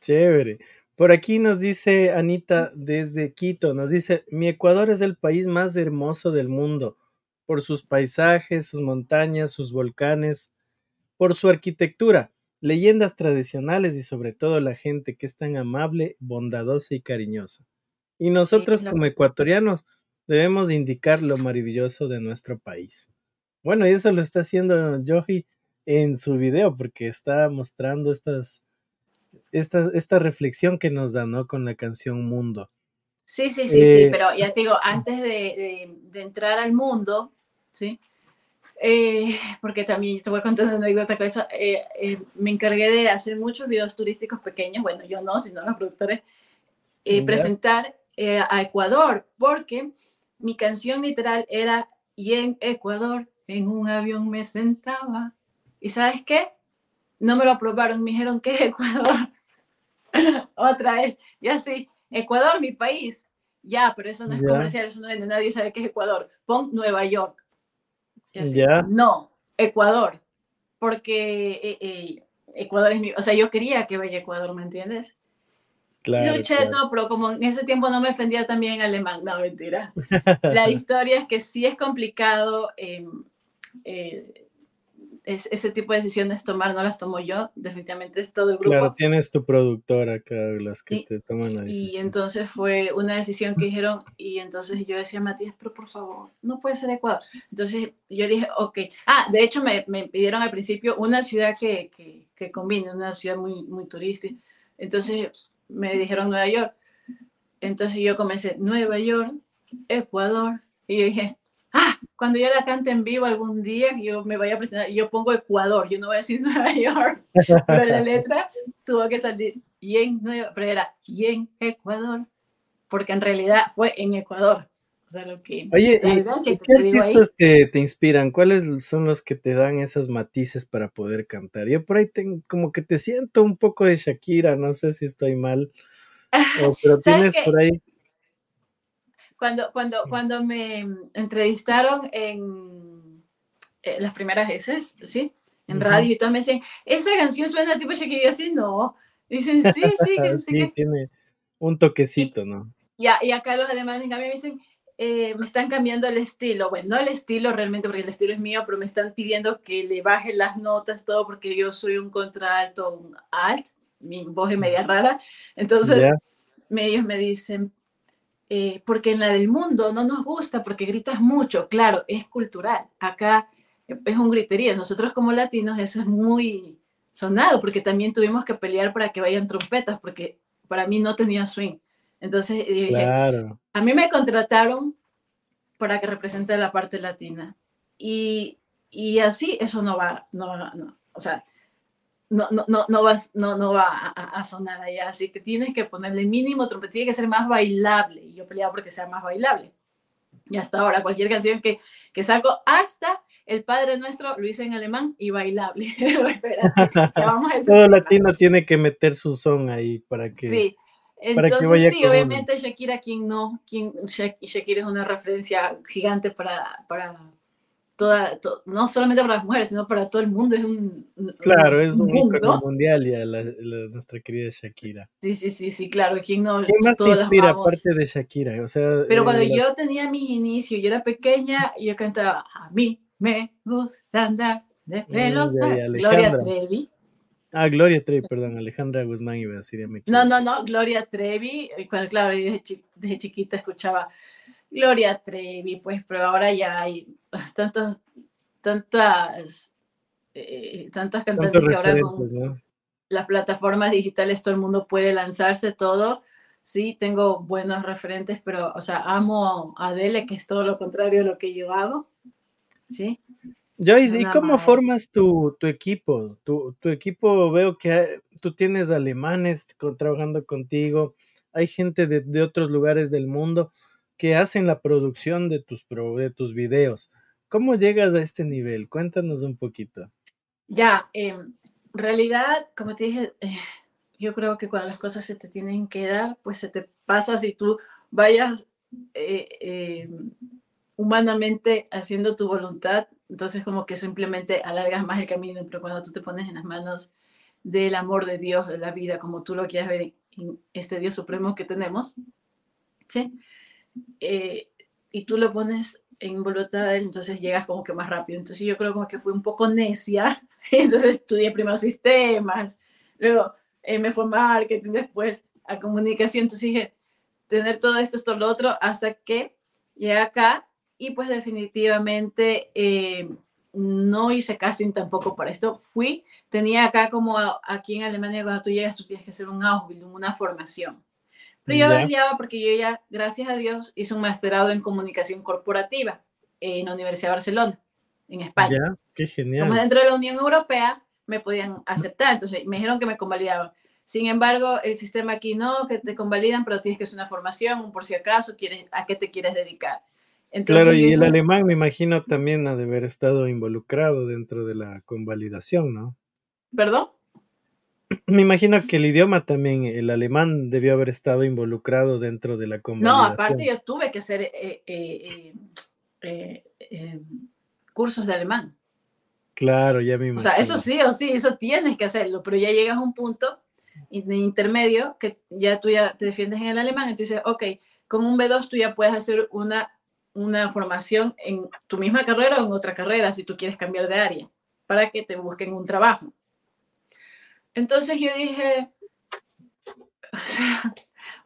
Chévere. Por aquí nos dice Anita desde Quito, nos dice, mi Ecuador es el país más hermoso del mundo, por sus paisajes, sus montañas, sus volcanes, por su arquitectura leyendas tradicionales y sobre todo la gente que es tan amable, bondadosa y cariñosa. Y nosotros como ecuatorianos debemos indicar lo maravilloso de nuestro país. Bueno, y eso lo está haciendo Joji en su video porque está mostrando estas, esta, esta reflexión que nos da, ¿no? Con la canción Mundo. Sí, sí, sí, sí, eh, pero ya te digo, antes de, de entrar al mundo, ¿sí? Eh, porque también te voy a contar una anécdota con eso. Eh, eh, me encargué de hacer muchos videos turísticos pequeños, bueno, yo no, sino los productores, presentar a Ecuador, porque mi canción literal era y en Ecuador, en un avión me sentaba. ¿Y sabes qué? No me lo aprobaron, me dijeron que es Ecuador. Otra vez, ya sí, Ecuador, mi país. Ya, pero eso no es comercial, eso no vende, nadie sabe qué es Ecuador. Pon Nueva York no, Ecuador, porque eh, eh, Ecuador es mi, o sea, yo quería que vaya a Ecuador, ¿me entiendes? Claro, Luché todo, pero como en ese tiempo no me defendía también alemán, no, mentira. La historia es que sí es complicado em, eh, ese tipo de decisiones tomar no las tomo yo, definitivamente es todo el grupo. Claro, tienes tu productora acá, las que te toman la decisión. Y entonces fue una decisión que dijeron, y entonces yo decía, Matías, pero por favor, no puede ser Ecuador. Entonces yo dije, ok. Ah, de hecho me, me pidieron al principio una ciudad que, que, que combine, una ciudad muy, muy turística. Entonces me dijeron Nueva York. Entonces yo comencé Nueva York, Ecuador, y yo dije, ah, cuando yo la cante en vivo algún día, yo me vaya a presentar, yo pongo Ecuador, yo no voy a decir Nueva York, pero la letra tuvo que salir y en Nueva, pero era y en Ecuador, porque en realidad fue en Ecuador. O sea, lo que, Oye, ¿y, ¿qué artistas te, te, inspiran? ¿Cuáles son los que te dan esos matices para poder cantar? Yo por ahí tengo, como que te siento un poco de Shakira, no sé si estoy mal, pero tienes por ahí cuando, cuando, cuando me entrevistaron en eh, las primeras veces, ¿sí? En radio y todo, me decían, esa canción suena tipo Shakira, y así, no. Dicen, sí, sí, que sí. tiene un toquecito, ¿no? Ya, y acá los alemanes en cambio me dicen, eh, me están cambiando el estilo. Bueno, no el estilo realmente, porque el estilo es mío, pero me están pidiendo que le baje las notas, todo, porque yo soy un contralto, un alt, mi voz es media rara. Entonces, ellos me dicen, eh, porque en la del mundo no nos gusta porque gritas mucho, claro, es cultural. Acá es un griterío. Nosotros como latinos eso es muy sonado porque también tuvimos que pelear para que vayan trompetas porque para mí no tenía swing. Entonces dije, a mí me contrataron para que represente la parte latina y, y así eso no va, no, no, o sea, no, no, no, no, vas, no, no va a, sonar allá. Así que tienes que ponerle mínimo trompeta, tiene que ser más bailable. Y yo peleaba porque sea más bailable. Y hasta ahora, cualquier canción que, que saco, hasta el Padre Nuestro lo hice en alemán y bailable. Pero vamos a Todo latino tiene que meter su son ahí para que. Sí. Entonces, sí, obviamente Shakira, quien no, quien, Shakira es una referencia gigante para, para, no solamente para las mujeres, sino para todo el mundo. Es un, claro, es un mundo. mundial ya nuestra querida Shakira. Sí, sí, sí, sí, claro. ¿Quién, no, más te inspira aparte de Shakira? O sea, Pero cuando eh, yo tenía mis inicios, yo era pequeña, yo cantaba, a mí me gusta andar de pelos. Gloria Trevi. Ah, Gloria Trevi, perdón, Alejandra Guzmán iba a decir. no, no, no, Gloria Trevi, cuando, claro, desde chiquita escuchaba Gloria Trevi, pues, pero ahora ya hay tantos, tantas, eh, tantas cantantes que ahora con las plataformas digitales todo el mundo puede lanzarse todo. Sí, tengo buenos referentes, pero, o sea, amo a Adele, que es todo lo contrario de lo que yo hago. ¿Sí? Joyce, ¿y cómo formas tu, equipo? Tu, equipo, veo que tú tienes alemanes trabajando contigo, hay gente de, otros lugares del mundo que hacen la producción de tus, de tus videos. ¿Cómo llegas a este nivel? Cuéntanos un poquito. Ya, en em, realidad, como te dije, eh, yo creo que cuando las cosas se te tienen que dar, pues se te pasa si tú vayas eh, em, humanamente haciendo tu voluntad, entonces como que simplemente alargas más el camino, pero cuando tú te pones en las manos del amor de Dios, de la vida, como tú lo quieras ver en este Dios supremo que tenemos, ¿sí? Eh, y tú lo pones en voluntad, entonces llegas como que más rápido. Entonces yo creo como que fui un poco necia, entonces estudié primero sistemas, luego eh, me fue marketing, después a comunicación, entonces dije, tener todo esto, esto, lo otro, hasta que llegué acá y pues definitivamente eh, no hice casting tampoco para esto. Fui, tenía acá como aquí en Alemania cuando tú llegas tú tienes que hacer un Ausbildung, una formación. Pero yo validaba porque yo ya, gracias a Dios, hice un masterado en comunicación corporativa en la Universidad de Barcelona, en España. Ya, qué genial. Como dentro de la Unión Europea me podían aceptar, entonces me dijeron que me convalidaban. Sin embargo, el sistema aquí no, que te convalidan, pero tienes que hacer una formación, por si acaso, quieres, ¿a qué te quieres dedicar? claro, y el alemán me imagino también ha de haber estado involucrado dentro de la convalidación, ¿no? ¿Perdón? Me imagino que el idioma también, el alemán debió haber estado involucrado dentro de la convalidación. No, aparte yo tuve que hacer eh, eh, eh, cursos de alemán. Claro, ya me imagino. O sea, eso sí o sí, eso tienes que hacerlo, pero ya llegas a un punto de intermedio que ya tú ya te defiendes en el alemán, entonces, dices, ok, con un B2 tú ya puedes hacer una una formación en tu misma carrera o en otra carrera si tú quieres cambiar de área para que te busquen un trabajo. Entonces yo dije,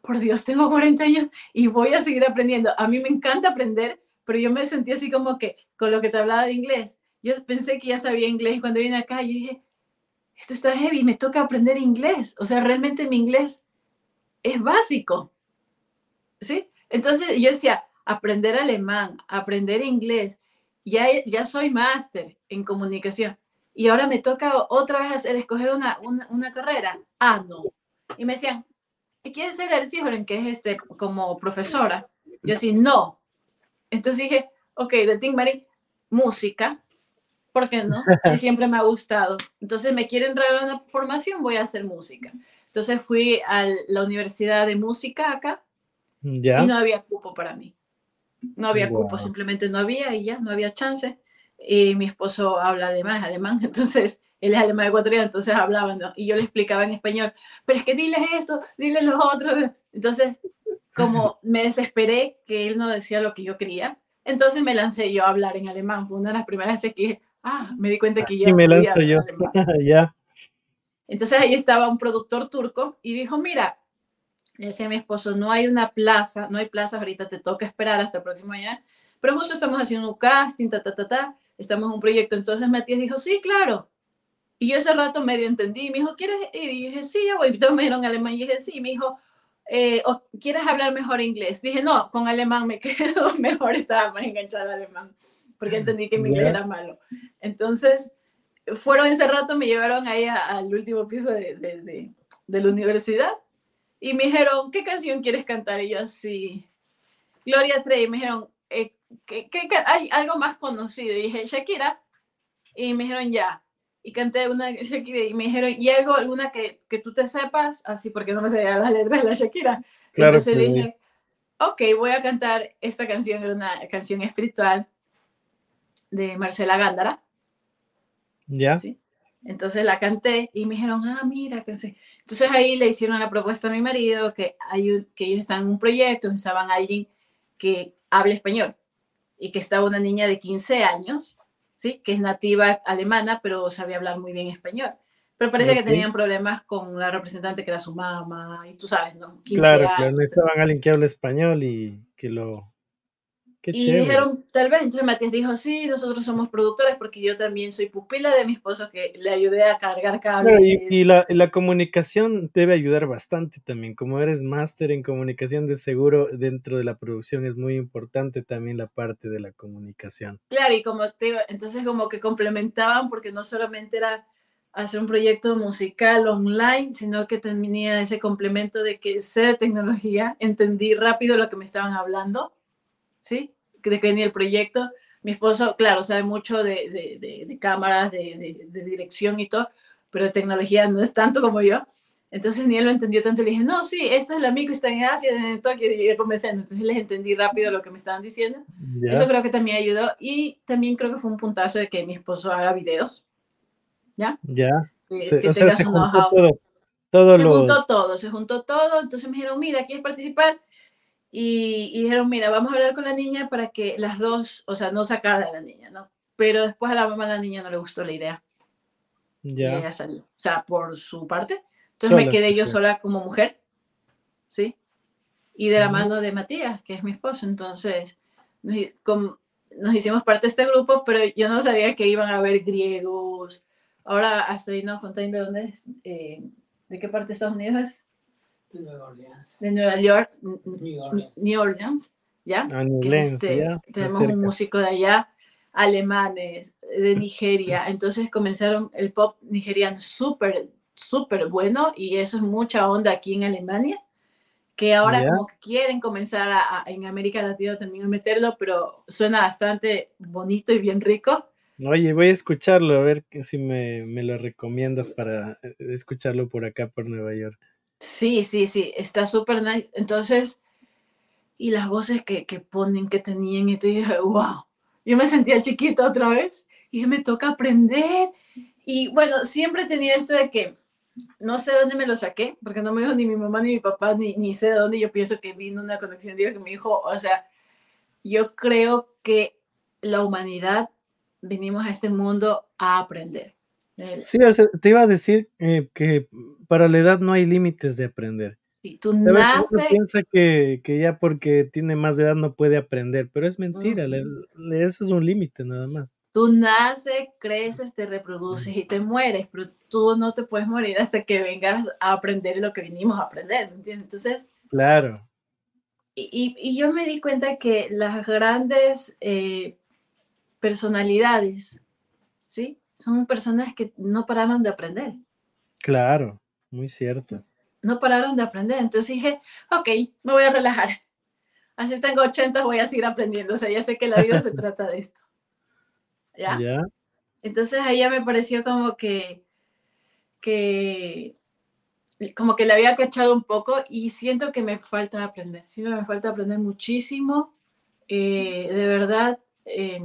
por Dios, tengo 40 años y voy a seguir aprendiendo. A mí me encanta aprender, pero yo me sentí así como que con lo que te hablaba de inglés. Yo pensé que ya sabía inglés cuando vine acá y dije, esto está heavy, me toca aprender inglés. O sea, realmente mi inglés es básico. ¿Sí? Entonces yo decía, aprender alemán, aprender inglés. Ya, ya soy máster en comunicación y ahora me toca otra vez hacer, escoger una, una, carrera. Ah, no. Y me decían, ¿quieres ser el en que es este, como profesora? Yo así, no. Entonces dije, ok, de Ting Mary, música. ¿Por qué no? Si siempre me ha gustado. Entonces me quieren regalar una formación, voy a hacer música. Entonces fui a la Universidad de Música acá y no había cupo para mí. No había cupo, simplemente no había y ya, no había chance. Y mi esposo habla alemán, alemán, entonces él es alemán ecuatoriano, entonces hablaban, y yo le explicaba en español, pero es que diles esto, diles los otros. Entonces, como me desesperé que él no decía lo que yo quería, entonces me lancé yo a hablar en alemán. Fue una de las primeras veces que dije, ah, me di cuenta que yo. Y me lanzo yo, ya. Entonces ahí estaba un productor turco y dijo, mira, le decía a mi esposo, no hay una plaza, no hay plazas ahorita, te toca esperar hasta el próximo año, pero justo estamos haciendo un casting, ta, ta, ta, ta, estamos en un proyecto. Entonces Matías dijo, sí, claro. Y yo ese rato medio entendí, me dijo, ¿quieres ir? Y dije, sí, ya voy. Y todos me dijeron alemán y dije, sí, me dijo, eh, ¿quieres hablar mejor inglés? Dije, no, con alemán me quedo mejor, estaba más enganchada al alemán, porque entendí que mi inglés era malo. Entonces, fueron ese rato, me llevaron ahí al último piso de, de, de la universidad y me dijeron, ¿qué canción quieres cantar? Y yo así, Gloria Trevi. Me dijeron, eh, ¿qué, hay algo más conocido? Y dije, Shakira. Y me dijeron, ya. Y canté una Shakira y me dijeron, ¿y algo, alguna que, que tú te sepas? Así, porque no me sabía las letras de la Shakira. Entonces dije, ok, voy a cantar esta canción, era una canción espiritual de Marcela Gándara. Ya. ¿Sí? Entonces la canté y me dijeron, ah, mira, que. Entonces ahí le hicieron la propuesta a mi marido que, hay, que ellos están en un proyecto, estaban alguien que hable español y que estaba una niña de 15 años, ¿sí? Que es nativa alemana, pero sabía hablar muy bien español. Pero parece que tenían problemas con la representante que era su mamá, y tú sabes, ¿no? 15 claro, claro, necesitaban alguien que hable español y que lo y dijeron, tal vez, entonces Matías dijo, sí, nosotros somos productores porque yo también soy pupila de mi esposo que le ayudé a cargar cables. y, la, la, comunicación debe ayudar bastante también, como eres máster en comunicación de seguro dentro de la producción es muy importante también la parte de la comunicación. Claro, y como te entonces como que complementaban porque no solamente era hacer un proyecto musical online, sino que tenía ese complemento de que sé de tecnología, entendí rápido lo que me estaban hablando, ¿sí? de que venía el proyecto. Mi esposo, claro, sabe mucho de, de, de, cámaras, de, dirección y todo, pero de tecnología no es tanto como yo. Entonces ni él lo entendió tanto. Le dije, no, sí, esto es el amigo, está en Asia, en Tokio, y yo comencé. Entonces les entendí rápido lo que me estaban diciendo. Eso creo que también ayudó. Y también creo que fue un puntazo de que mi esposo haga videos. ¿Ya? Ya. Que, o sea, se juntó todo, se juntó todo, se juntó todo. Entonces me dijeron, mira, ¿quieres participar? Y, dijeron, mira, vamos a hablar con la niña para que las dos, o sea, no sacar a la niña, ¿no? Pero después a la mamá de la niña no le gustó la idea. Ya. Y ella salió. O sea, por su parte. Entonces me quedé yo sola como mujer, ¿sí? Y de la mano de Matías, que es mi esposo. Entonces, nos, nos, hicimos parte de este grupo, pero yo no sabía que iban a haber griegos. Ahora estoy no contando de dónde es, eh, de qué parte de Estados Unidos es. De Nueva Orleans. De Nueva York, New Orleans, ¿ya? Ah, este, tenemos un músico de allá, alemanes, de Nigeria. Entonces comenzaron el pop nigeriano súper, súper bueno y eso es mucha onda aquí en Alemania que ahora como que quieren comenzar a, en América Latina también a meterlo, pero suena bastante bonito y bien rico. Oye, voy a escucharlo, a ver si me, me, lo recomiendas para eh, escucharlo por acá, por Nueva York. Sí, sí, sí, está súper nice. Entonces, y las voces que, que, ponen, que tenían, y te dije, wow, yo me sentía chiquita otra vez y me toca aprender. Y bueno, siempre tenía esto de que no sé dónde me lo saqué, porque no me dijo ni mi mamá ni mi papá, ni, ni sé de dónde. Yo pienso que vino una conexión, digo que me dijo, o sea, yo creo que la humanidad vinimos a este mundo a aprender. Sí, te iba a decir eh, que para la edad no hay límites de aprender. Si tú naces... piensa que, que, ya porque tiene más edad no puede aprender, pero es mentira, eso es un límite nada más. Tú naces, creces, te reproduces y te mueres, pero tú no te puedes morir hasta que vengas a aprender lo que vinimos a aprender, ¿me entiendes? Entonces... Claro. Y, y, yo me di cuenta que las grandes eh, personalidades, ¿sí? Son personas que no pararon de aprender. Claro, muy cierto. No pararon de aprender. Entonces dije, ok, me voy a relajar. Así tengo 80, voy a seguir aprendiendo. O sea, ya sé que la vida se trata de esto. ¿Ya? Entonces ahí ya me pareció como que, que, como que le había cachado un poco y siento que me falta aprender. Sí, me falta aprender muchísimo. Eh, de verdad, eh,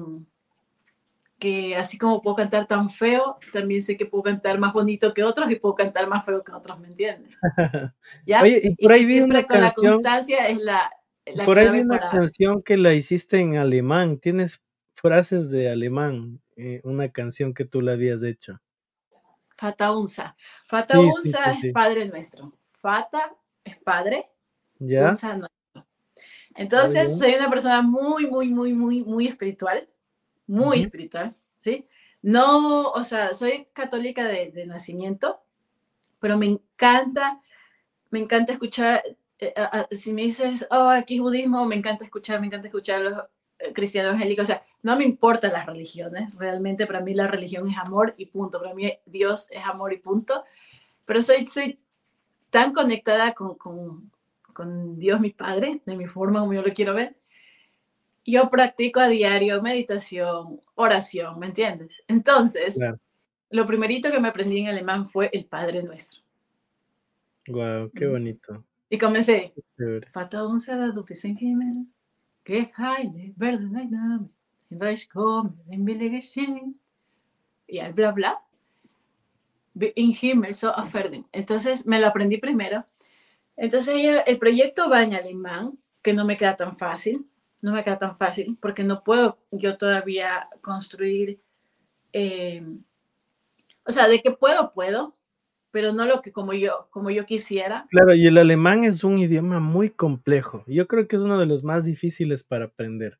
que así como puedo cantar tan feo, también sé que puedo cantar más bonito que otros y puedo cantar más feo que otros, ¿me entiendes? ¿Ya? Oye, y por ahí vi una con la constancia es la, la Por ahí vi una canción que la hiciste en alemán, tienes frases de alemán, eh, una canción que tú la habías hecho. Fata unsa. Fata unsa es Padre Nuestro. Fata es Padre, ¿Ya? unsa nuestro. Entonces, soy una persona muy, muy, muy, muy, muy espiritual muy espiritual, ¿sí? No, o sea, soy católica de, nacimiento, pero me encanta, me encanta escuchar, eh, si me dices, oh, aquí es budismo, me encanta escuchar, me encanta escuchar los eh, cristianos evangélicos, o sea, no me importan las religiones, realmente para mí la religión es amor y punto, para mí Dios es amor y punto, pero soy, soy tan conectada con, con, con Dios mi Padre, de mi forma como yo lo quiero ver, yo practico a diario meditación, oración, ¿me entiendes? Entonces, lo primerito que me aprendí en alemán fue el Padre Nuestro. Wow, qué bonito. Y comencé. Vater unser, du bist im Himmel, geheiligt werde dein Name, dein Reich komme, dein Wille geschehen. Y bla, bla. In Himmel so aferden. Entonces, me lo aprendí primero. Entonces, el proyecto va en alemán, que no me queda tan fácil no me queda tan fácil porque no puedo yo todavía construir, eh, o sea, de que puedo, puedo, pero no lo que como yo, como yo quisiera. Claro, y el alemán es un idioma muy complejo. Yo creo que es uno de los más difíciles para aprender.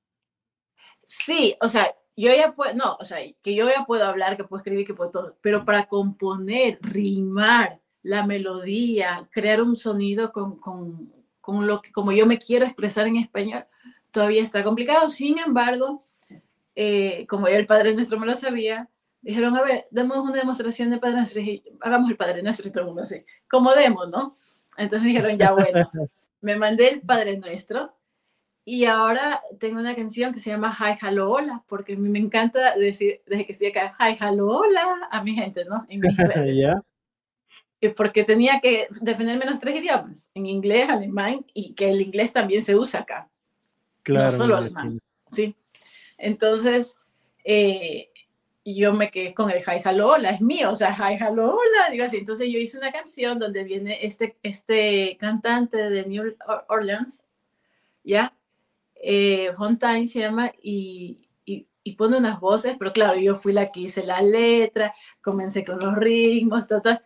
Sí, o sea, yo ya puedo, no, o sea, que yo ya puedo hablar, que puedo escribir, que puedo todo, pero para componer, rimar la melodía, crear un sonido con, con, con lo que, como yo me quiero expresar en español, todavía está complicado. Sin embargo, eh, como ya el Padre Nuestro me lo sabía, dijeron, a ver, demos una demostración de Padre Nuestro, y hagamos el Padre Nuestro y todo el mundo así, como demos, ¿no? Entonces dijeron, ya bueno, me mandé el Padre Nuestro y ahora tengo una canción que se llama Hi, Hello, Hola, porque a mí me encanta decir, desde que estoy acá, Hi, Hello, Hola, a mi gente, ¿no? En mis redes. Porque tenía que defenderme los tres idiomas, en inglés, alemán, y que el inglés también se usa acá, Claro. no solo alemán, ¿sí? Entonces, eh, yo me quedé con el Hi, Hello, Hola, es mío, o sea, Hi, Hello, Hola, digo así. Entonces yo hice una canción donde viene este, este cantante de New Or- Orleans, ¿ya? Eh, Fontaine se llama, y, y, y pone unas voces, pero claro, yo fui la que hice la letra, comencé con los ritmos, ta, ta,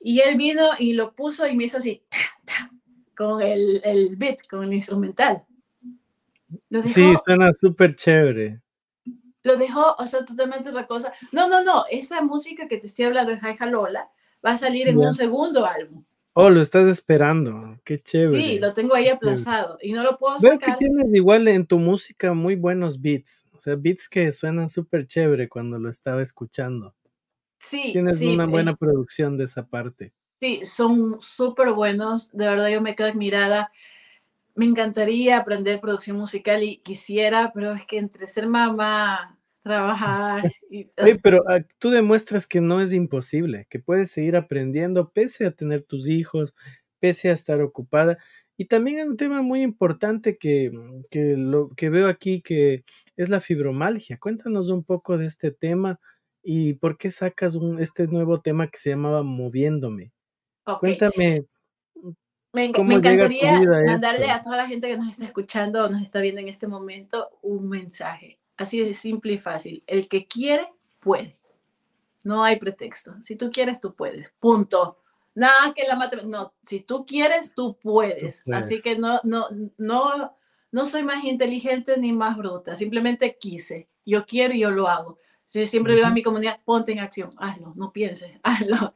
y él vino y lo puso y me hizo así, ta, ta, con el, el beat, con el instrumental. Lo dejó, Sí, suena súper chévere. lo dejó, o sea, totalmente otra cosa. No, no, no, esa música que te estoy hablando de Hi Lola va a salir en un segundo álbum. Oh, lo estás esperando. Qué chévere. Sí, lo tengo ahí aplazado y no lo puedo Veo que sacar. tienes igual en tu música muy buenos beats. O sea, beats que suenan súper chévere cuando lo estaba escuchando. Sí, Tienes sí, una buena es- producción de esa parte. sí, son súper buenos. De verdad, yo me quedo admirada. Me encantaría aprender producción musical y quisiera, pero es que entre ser mamá, trabajar y Oye, pero ah, tú demuestras que no es imposible, que puedes seguir aprendiendo pese a tener tus hijos, pese a estar ocupada. Y también hay un tema muy importante que, que, lo, que veo aquí, que es la fibromalgia. Cuéntanos un poco de este tema y por qué sacas un, este nuevo tema que se llamaba Moviéndome. Cuéntame. Me, enc- ¿Cómo me a encantaría mandarle a toda la gente que nos está escuchando o nos está viendo en este momento un mensaje. Así de simple y fácil. El que quiere, puede. No hay pretexto. Si tú quieres, tú puedes. Punto. Nada que la matemática. No, si tú quieres, tú puedes. Así puedes. que no, no, no, no soy más inteligente ni más bruta. Simplemente quise. Yo quiero y yo lo hago. Yo siempre digo a Ujú. mi comunidad, ponte en acción. Hazlo, no pienses, hazlo.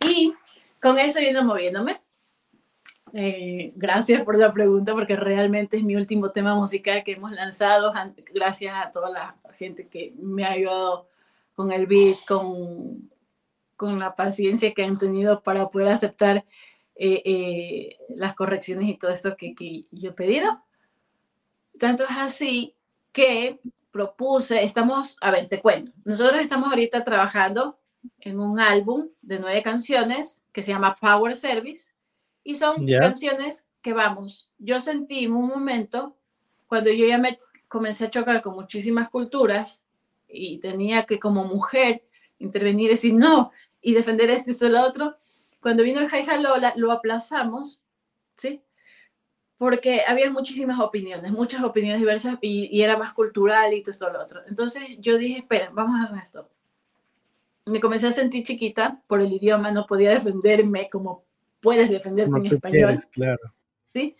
Y con eso viendo moviéndome. Eh, gracias por la pregunta porque realmente es mi último tema musical que hemos lanzado. an- Gracias a toda la gente que me ha ayudado con el beat, con, con la paciencia que han tenido para poder aceptar eh, eh, las correcciones y todo esto que, que yo he pedido. Tanto es así que propuse, estamos, a ver, te cuento, nosotros estamos ahorita trabajando en un álbum de nueve canciones que se llama Power Service y son Ya. canciones que vamos, yo sentí en un momento cuando yo ya me comencé a chocar con muchísimas culturas y tenía que como mujer intervenir y decir no y defender esto y esto y lo otro, cuando vino el Hi Lola lo aplazamos, ¿sí? Porque había muchísimas opiniones, muchas opiniones diversas y, y era más cultural y todo esto lo otro. Entonces yo dije, espera, vamos a hacer esto. Me comencé a sentir chiquita por el idioma, no podía defenderme como puedes defenderte Como en español. quieres, claro. ¿sí?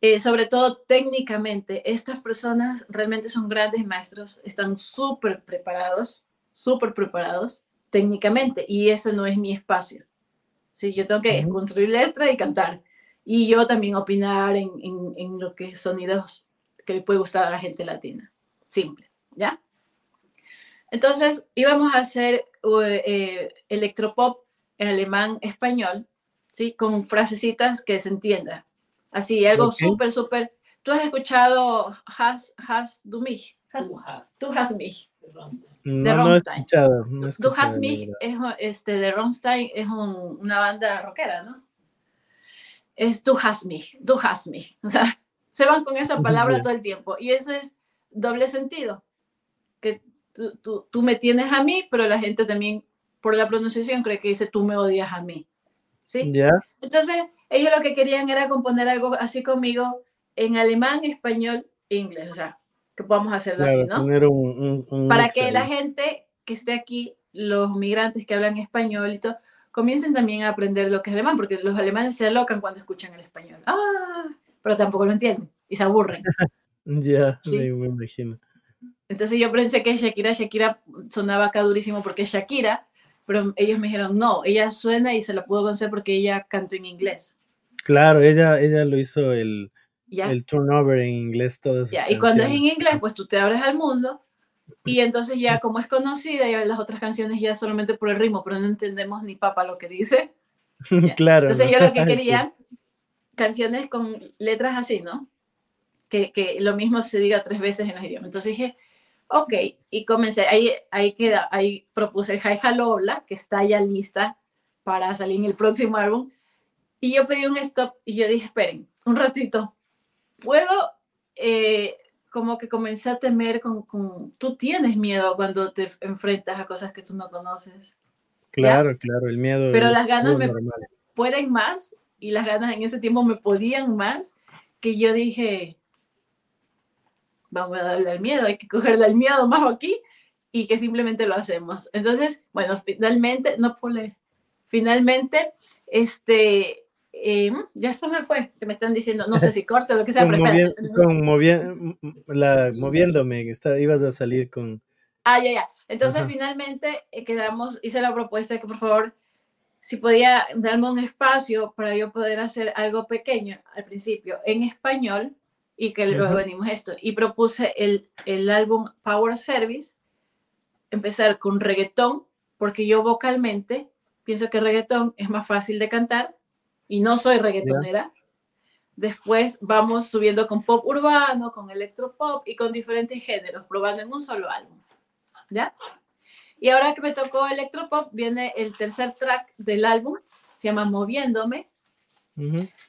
Eh, sobre todo técnicamente, estas personas realmente son grandes maestros, están súper preparados, súper preparados técnicamente, y ese no es mi espacio. ¿sí? Yo tengo que construir letra y cantar, y yo también opinar en, en, en lo que sonidos que le puede gustar a la gente latina. Simple, ¿ya? Entonces íbamos a hacer eh, eh, electropop en alemán, español, ¿sí? Con frasecitas que se entienda. Así, algo Ok. súper, súper. ¿Tú has escuchado Has, has du mich? Has, Du hast tú has mich. de. No, no he Rammstein. escuchado. No escuchado, hast la mich es, este, de Rammstein es un- una banda rockera, ¿no? Es du hast mich, du hast mich. O sea, se van con esa palabra todo el tiempo. Y eso es doble sentido. Que tú, tú, tú me tienes a mí, pero la gente también, por la pronunciación, cree que dice tú me odias a mí. ¿Sí? ¿Ya? Entonces, ellos lo que querían era componer algo así conmigo en alemán, español e inglés. O sea, que podamos hacerlo Claro, así, ¿no? tener un, un, un Para que la gente que esté aquí, los migrantes que hablan español y todo, comiencen también a aprender lo que es alemán, porque los alemanes se alocan cuando escuchan el español. ¡Ah! Pero tampoco lo entienden y se aburren. Ya, Sí. me, imagino. Entonces yo pensé que Shakira, Shakira sonaba acá durísimo porque Shakira, pero ellos me dijeron, no, ella suena y se la puedo conocer porque ella canta en inglés. Claro, ella, ella lo hizo el, el turnover en inglés todo eso. Y cuando es en inglés, pues tú te abres al mundo y entonces ya como es conocida, ya las otras canciones ya solamente por el ritmo, pero no entendemos ni papa lo que dice. claro. Entonces yo lo que quería, canciones con letras así, ¿no? Que, que, lo mismo se diga tres veces en los idiomas. Entonces dije, ok, y comencé, ahí, ahí queda, ahí propuse el Hi Hello que está ya lista para salir en el próximo álbum. Y yo pedí un stop y yo dije, esperen, un ratito, ¿puedo eh, como que comencé a temer con, con, tú tienes miedo cuando te enfrentas a cosas que tú no conoces. Claro, claro, el miedo. Pero las ganas me pueden más y las ganas en ese tiempo me podían más que yo dije, vamos a darle al miedo, hay que cogerle al miedo más aquí y que simplemente lo hacemos. Entonces, bueno, finalmente, no pude, finalmente, este, eh, ya se me fue, que me están diciendo, no sé si corte o lo que sea, moviéndome, está, ibas a salir con... Ah, ya, ya. Entonces finalmente eh, quedamos, hice la propuesta que por favor, si podía darme un espacio para yo poder hacer algo pequeño al principio en español y que luego venimos esto. Y propuse el, el álbum Power Service, empezar con reggaetón, porque yo vocalmente pienso que reggaetón es más fácil de cantar y no soy reggaetonera. Después vamos subiendo con pop urbano, con electropop y con diferentes géneros, probando en un solo álbum. ¿Ya? Y ahora que me tocó electropop, viene el tercer track del álbum, se llama Moviéndome.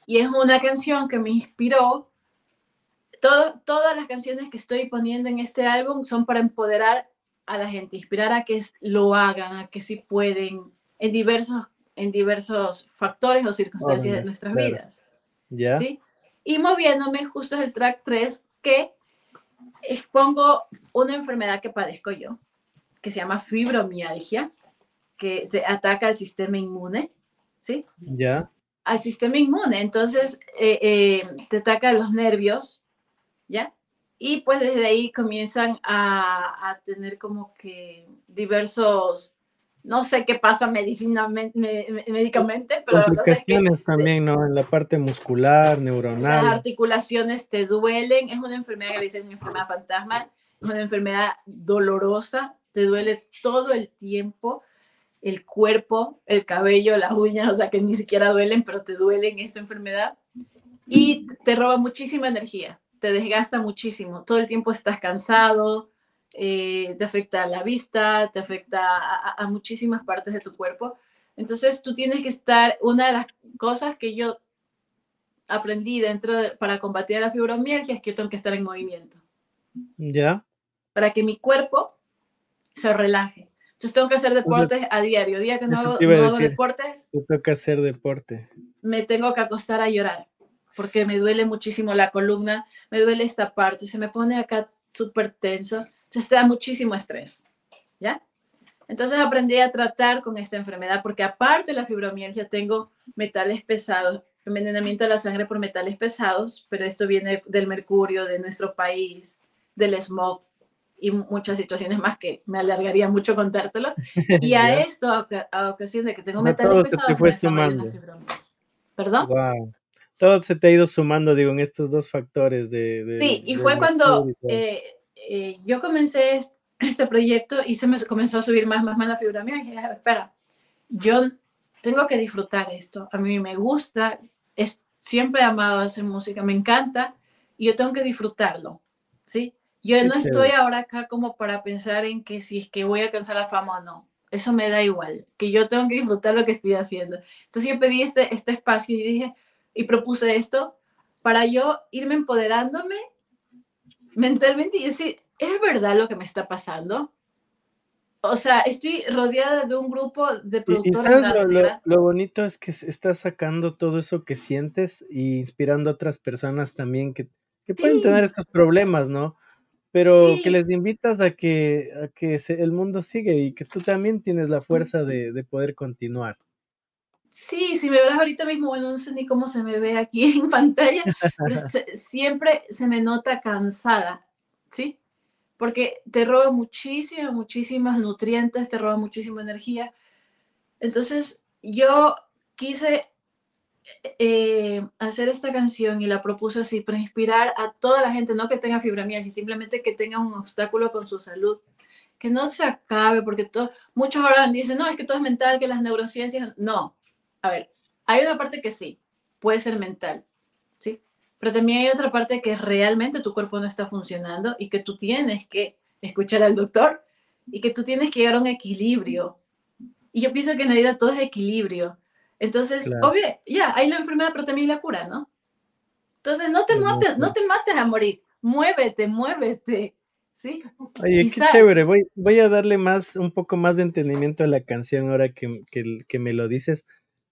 Y es una canción que me inspiró. Todo, todas las canciones que estoy poniendo en este álbum son para empoderar a la gente, inspirar a que lo hagan, a que sí pueden, en diversos en diversos factores o circunstancias de nuestras vidas. ¿Ya? ¿sí? Y moviéndome, justo es el track 3 que expongo una enfermedad que padezco yo, que se llama fibromialgia, que te ataca al sistema inmune, ¿sí? Ya. Al sistema inmune, entonces eh, eh, te ataca los nervios, ¿ya? Y pues desde ahí comienzan a, a tener como que diversos no sé qué pasa medicinamente, médicamente, pero Complicaciones también, ¿no? En la parte muscular, neuronal. Las articulaciones te duelen, es una enfermedad que le dicen una enfermedad fantasma, es una enfermedad dolorosa, te duele todo el tiempo, el cuerpo, el cabello, las uñas, o sea que ni siquiera duelen, pero te duelen esta enfermedad y te roba muchísima energía, te desgasta muchísimo, todo el tiempo estás cansado, eh, te afecta la vista, te afecta a, muchísimas partes de tu cuerpo. Entonces tú tienes que estar, una de las cosas que yo aprendí dentro para combatir la fibromialgia es que yo tengo que estar en movimiento. Ya. Para que mi cuerpo se relaje. Entonces tengo que hacer deportes a diario. Día que no, hago, deportes. Yo tengo que hacer deporte. Me tengo que acostar a llorar porque me duele muchísimo la columna, me duele esta parte, se me pone acá súper tenso. Entonces te da muchísimo estrés, ¿ya? Entonces aprendí a tratar con esta enfermedad porque aparte de la fibromialgia tengo metales pesados, envenenamiento de la sangre por metales pesados, pero esto viene del mercurio, de nuestro país, del smog y muchas situaciones más que me alargaría mucho contártelo. Y a esto, a, ocasión de que tengo metales pesados, me sumando. ¿Perdón? Wow. Todo se te ha ido sumando, digo, en estos dos factores de... sí, y fue cuando eh, yo comencé este proyecto y se me comenzó a subir más, más, más la fibra. Mira, dije, espera, yo tengo que disfrutar esto. A mí me gusta, es, siempre he amado hacer música, me encanta y yo tengo que disfrutarlo, ¿sí? Yo no estoy ahora acá como para pensar en que si es que voy a alcanzar la fama o no. Eso me da igual, que yo tengo que disfrutar lo que estoy haciendo. Entonces yo pedí este, este espacio y dije, y propuse esto para yo irme empoderándome mentalmente y decir, ¿es verdad lo que me está pasando? O sea, estoy rodeada de un grupo de productores. lo, bonito es que estás sacando todo eso que sientes y inspirando a otras personas también que, pueden tener estos problemas, ¿no? Pero que les invitas a que, a que el mundo sigue y que tú también tienes la fuerza de, de poder continuar. Sí, si me ves ahorita mismo, bueno, no sé ni cómo se me ve aquí en pantalla, pero siempre se me nota cansada, ¿sí? porque te roba muchísimas, muchísimas nutrientes, te roba muchísima energía. Entonces, yo quise eh, hacer esta canción y la propuse así para inspirar a toda la gente, no que tenga fibromialgia, simplemente que tenga un obstáculo con su salud, que no se acabe, porque todo, muchos ahora dicen, no, es que todo es mental, que las neurociencias, no. A ver, hay una parte que sí, puede ser mental, ¿sí? Pero también hay otra parte que realmente tu cuerpo no está funcionando y que tú tienes que escuchar al doctor y que tú tienes que llegar a un equilibrio. Y yo pienso que en la vida todo es equilibrio. Entonces, obvio, ya, hay la enfermedad, pero también la cura, ¿no? Entonces, no te, mates, no te mates a morir, muévete, muévete. ¿Sí? Oye, qué chévere. Voy, voy a darle más, un poco más de entendimiento a la canción ahora que, que, que me lo dices.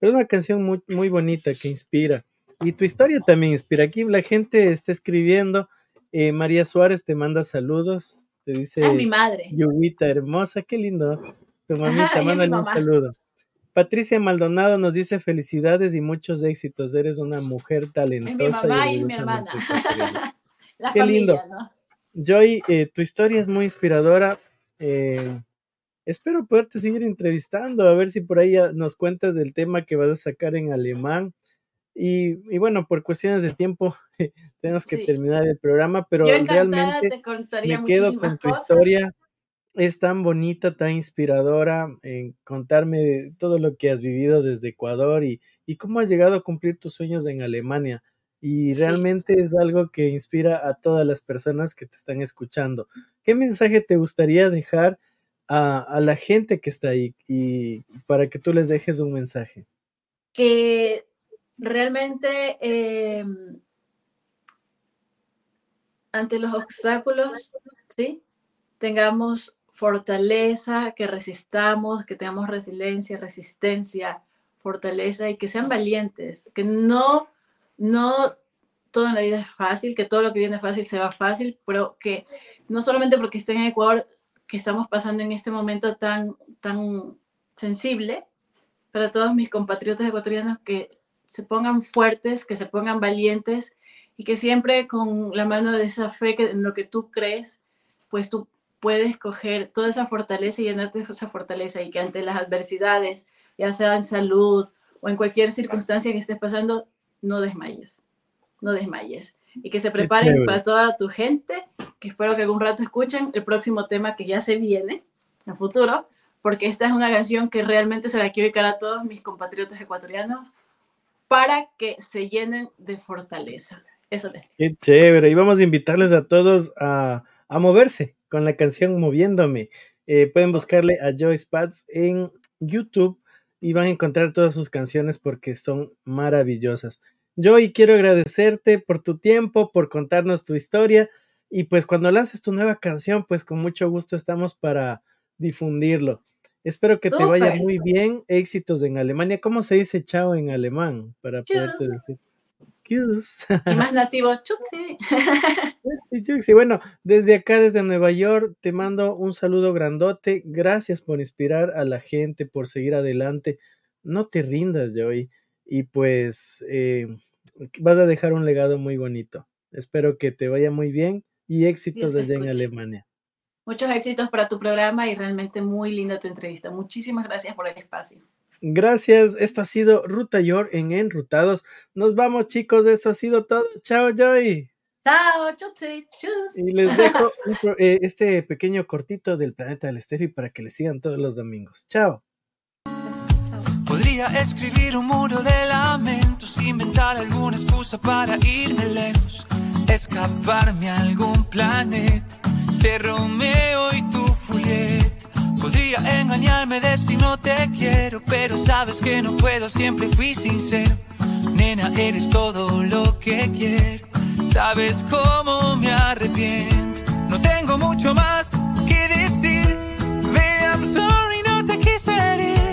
Es una canción muy, muy bonita que inspira. Y tu historia también inspira. Aquí la gente está escribiendo. Eh, María Suárez te manda saludos. Te dice. Es mi madre. Yuguita hermosa, qué lindo. Tu mamita, mándale un saludo. Patricia Maldonado nos dice felicidades y muchos éxitos. Eres una mujer talentosa. Mi mamá y, mi hermana. La Qué lindo. Joy, eh, tu historia es muy inspiradora. Eh, espero poderte seguir entrevistando, a ver si por ahí nos cuentas del tema que vas a sacar en alemán. Y, bueno, por cuestiones de tiempo tenemos que terminar el programa, pero realmente me quedo con tu historia es tan bonita, tan inspiradora en contarme todo lo que has vivido desde Ecuador y, cómo has llegado a cumplir tus sueños en Alemania. Y realmente es algo que inspira a todas las personas que te están escuchando. ¿Qué mensaje te gustaría dejar a, la gente que está ahí y para que tú les dejes un mensaje? Que realmente em, ante los obstáculos, ¿sí? Tengamos fortaleza, que resistamos, que tengamos resiliencia, resistencia, fortaleza y que sean valientes, que no, no todo en la vida es fácil, que todo lo que viene fácil se va fácil, pero que no solamente porque esté en Ecuador, que estamos pasando en este momento tan, tan sensible, para todos mis compatriotas ecuatorianos que se pongan fuertes, que se pongan valientes y que siempre con la mano de esa fe que, en lo que tú crees, pues tú puedes coger toda esa fortaleza y llenarte de esa fortaleza y que ante las adversidades, ya sea en salud o en cualquier circunstancia que estés pasando, no desmayes, no desmayes. Y que se preparen para toda tu gente, que espero que algún rato escuchen el próximo tema que ya se viene en futuro, porque esta es una canción que realmente se la quiero dedicar a todos mis compatriotas ecuatorianos para que se llenen de fortaleza. Eso les Qué chévere. Y vamos a invitarles a todos a, a moverse, con la canción Moviéndome. Eh, pueden buscarle a Joyce Pats en YouTube y van a encontrar todas sus canciones porque son maravillosas. Joy, quiero agradecerte por tu tiempo, por contarnos tu historia y pues cuando lances tu nueva canción, pues con mucho gusto estamos para difundirlo. Espero que te vaya muy bien. Éxitos en Alemania. ¿Cómo se dice chao en alemán? Para poderte decir. Y más nativo, Chutsi. Y bueno, desde acá, desde Nueva York, te mando un saludo grandote. Gracias por inspirar a la gente, por seguir adelante. No te rindas, Joey. Y pues eh, vas a dejar un legado muy bonito. Espero que te vaya muy bien y éxitos allá en Alemania. Muchos éxitos para tu programa y realmente muy linda tu entrevista. Muchísimas gracias por el espacio. Gracias, esto ha sido Ruta York en Enrutados. Nos vamos, chicos, esto ha sido todo. Chao, Joy. Chao, chus. Y les dejo eh, este pequeño cortito del planeta del Steffi para que le sigan todos los domingos. Chao. Podría escribir un muro de lamentos, inventar alguna excusa para irme lejos, escaparme a algún planeta, ser Romeo y tu Julieta. Podría engañarme de si no te quiero, pero sabes que no puedo, siempre fui sincero. Nena, eres todo lo que quiero, sabes cómo me arrepiento. No tengo mucho más que decir, baby, I'm sorry, no te quise herir.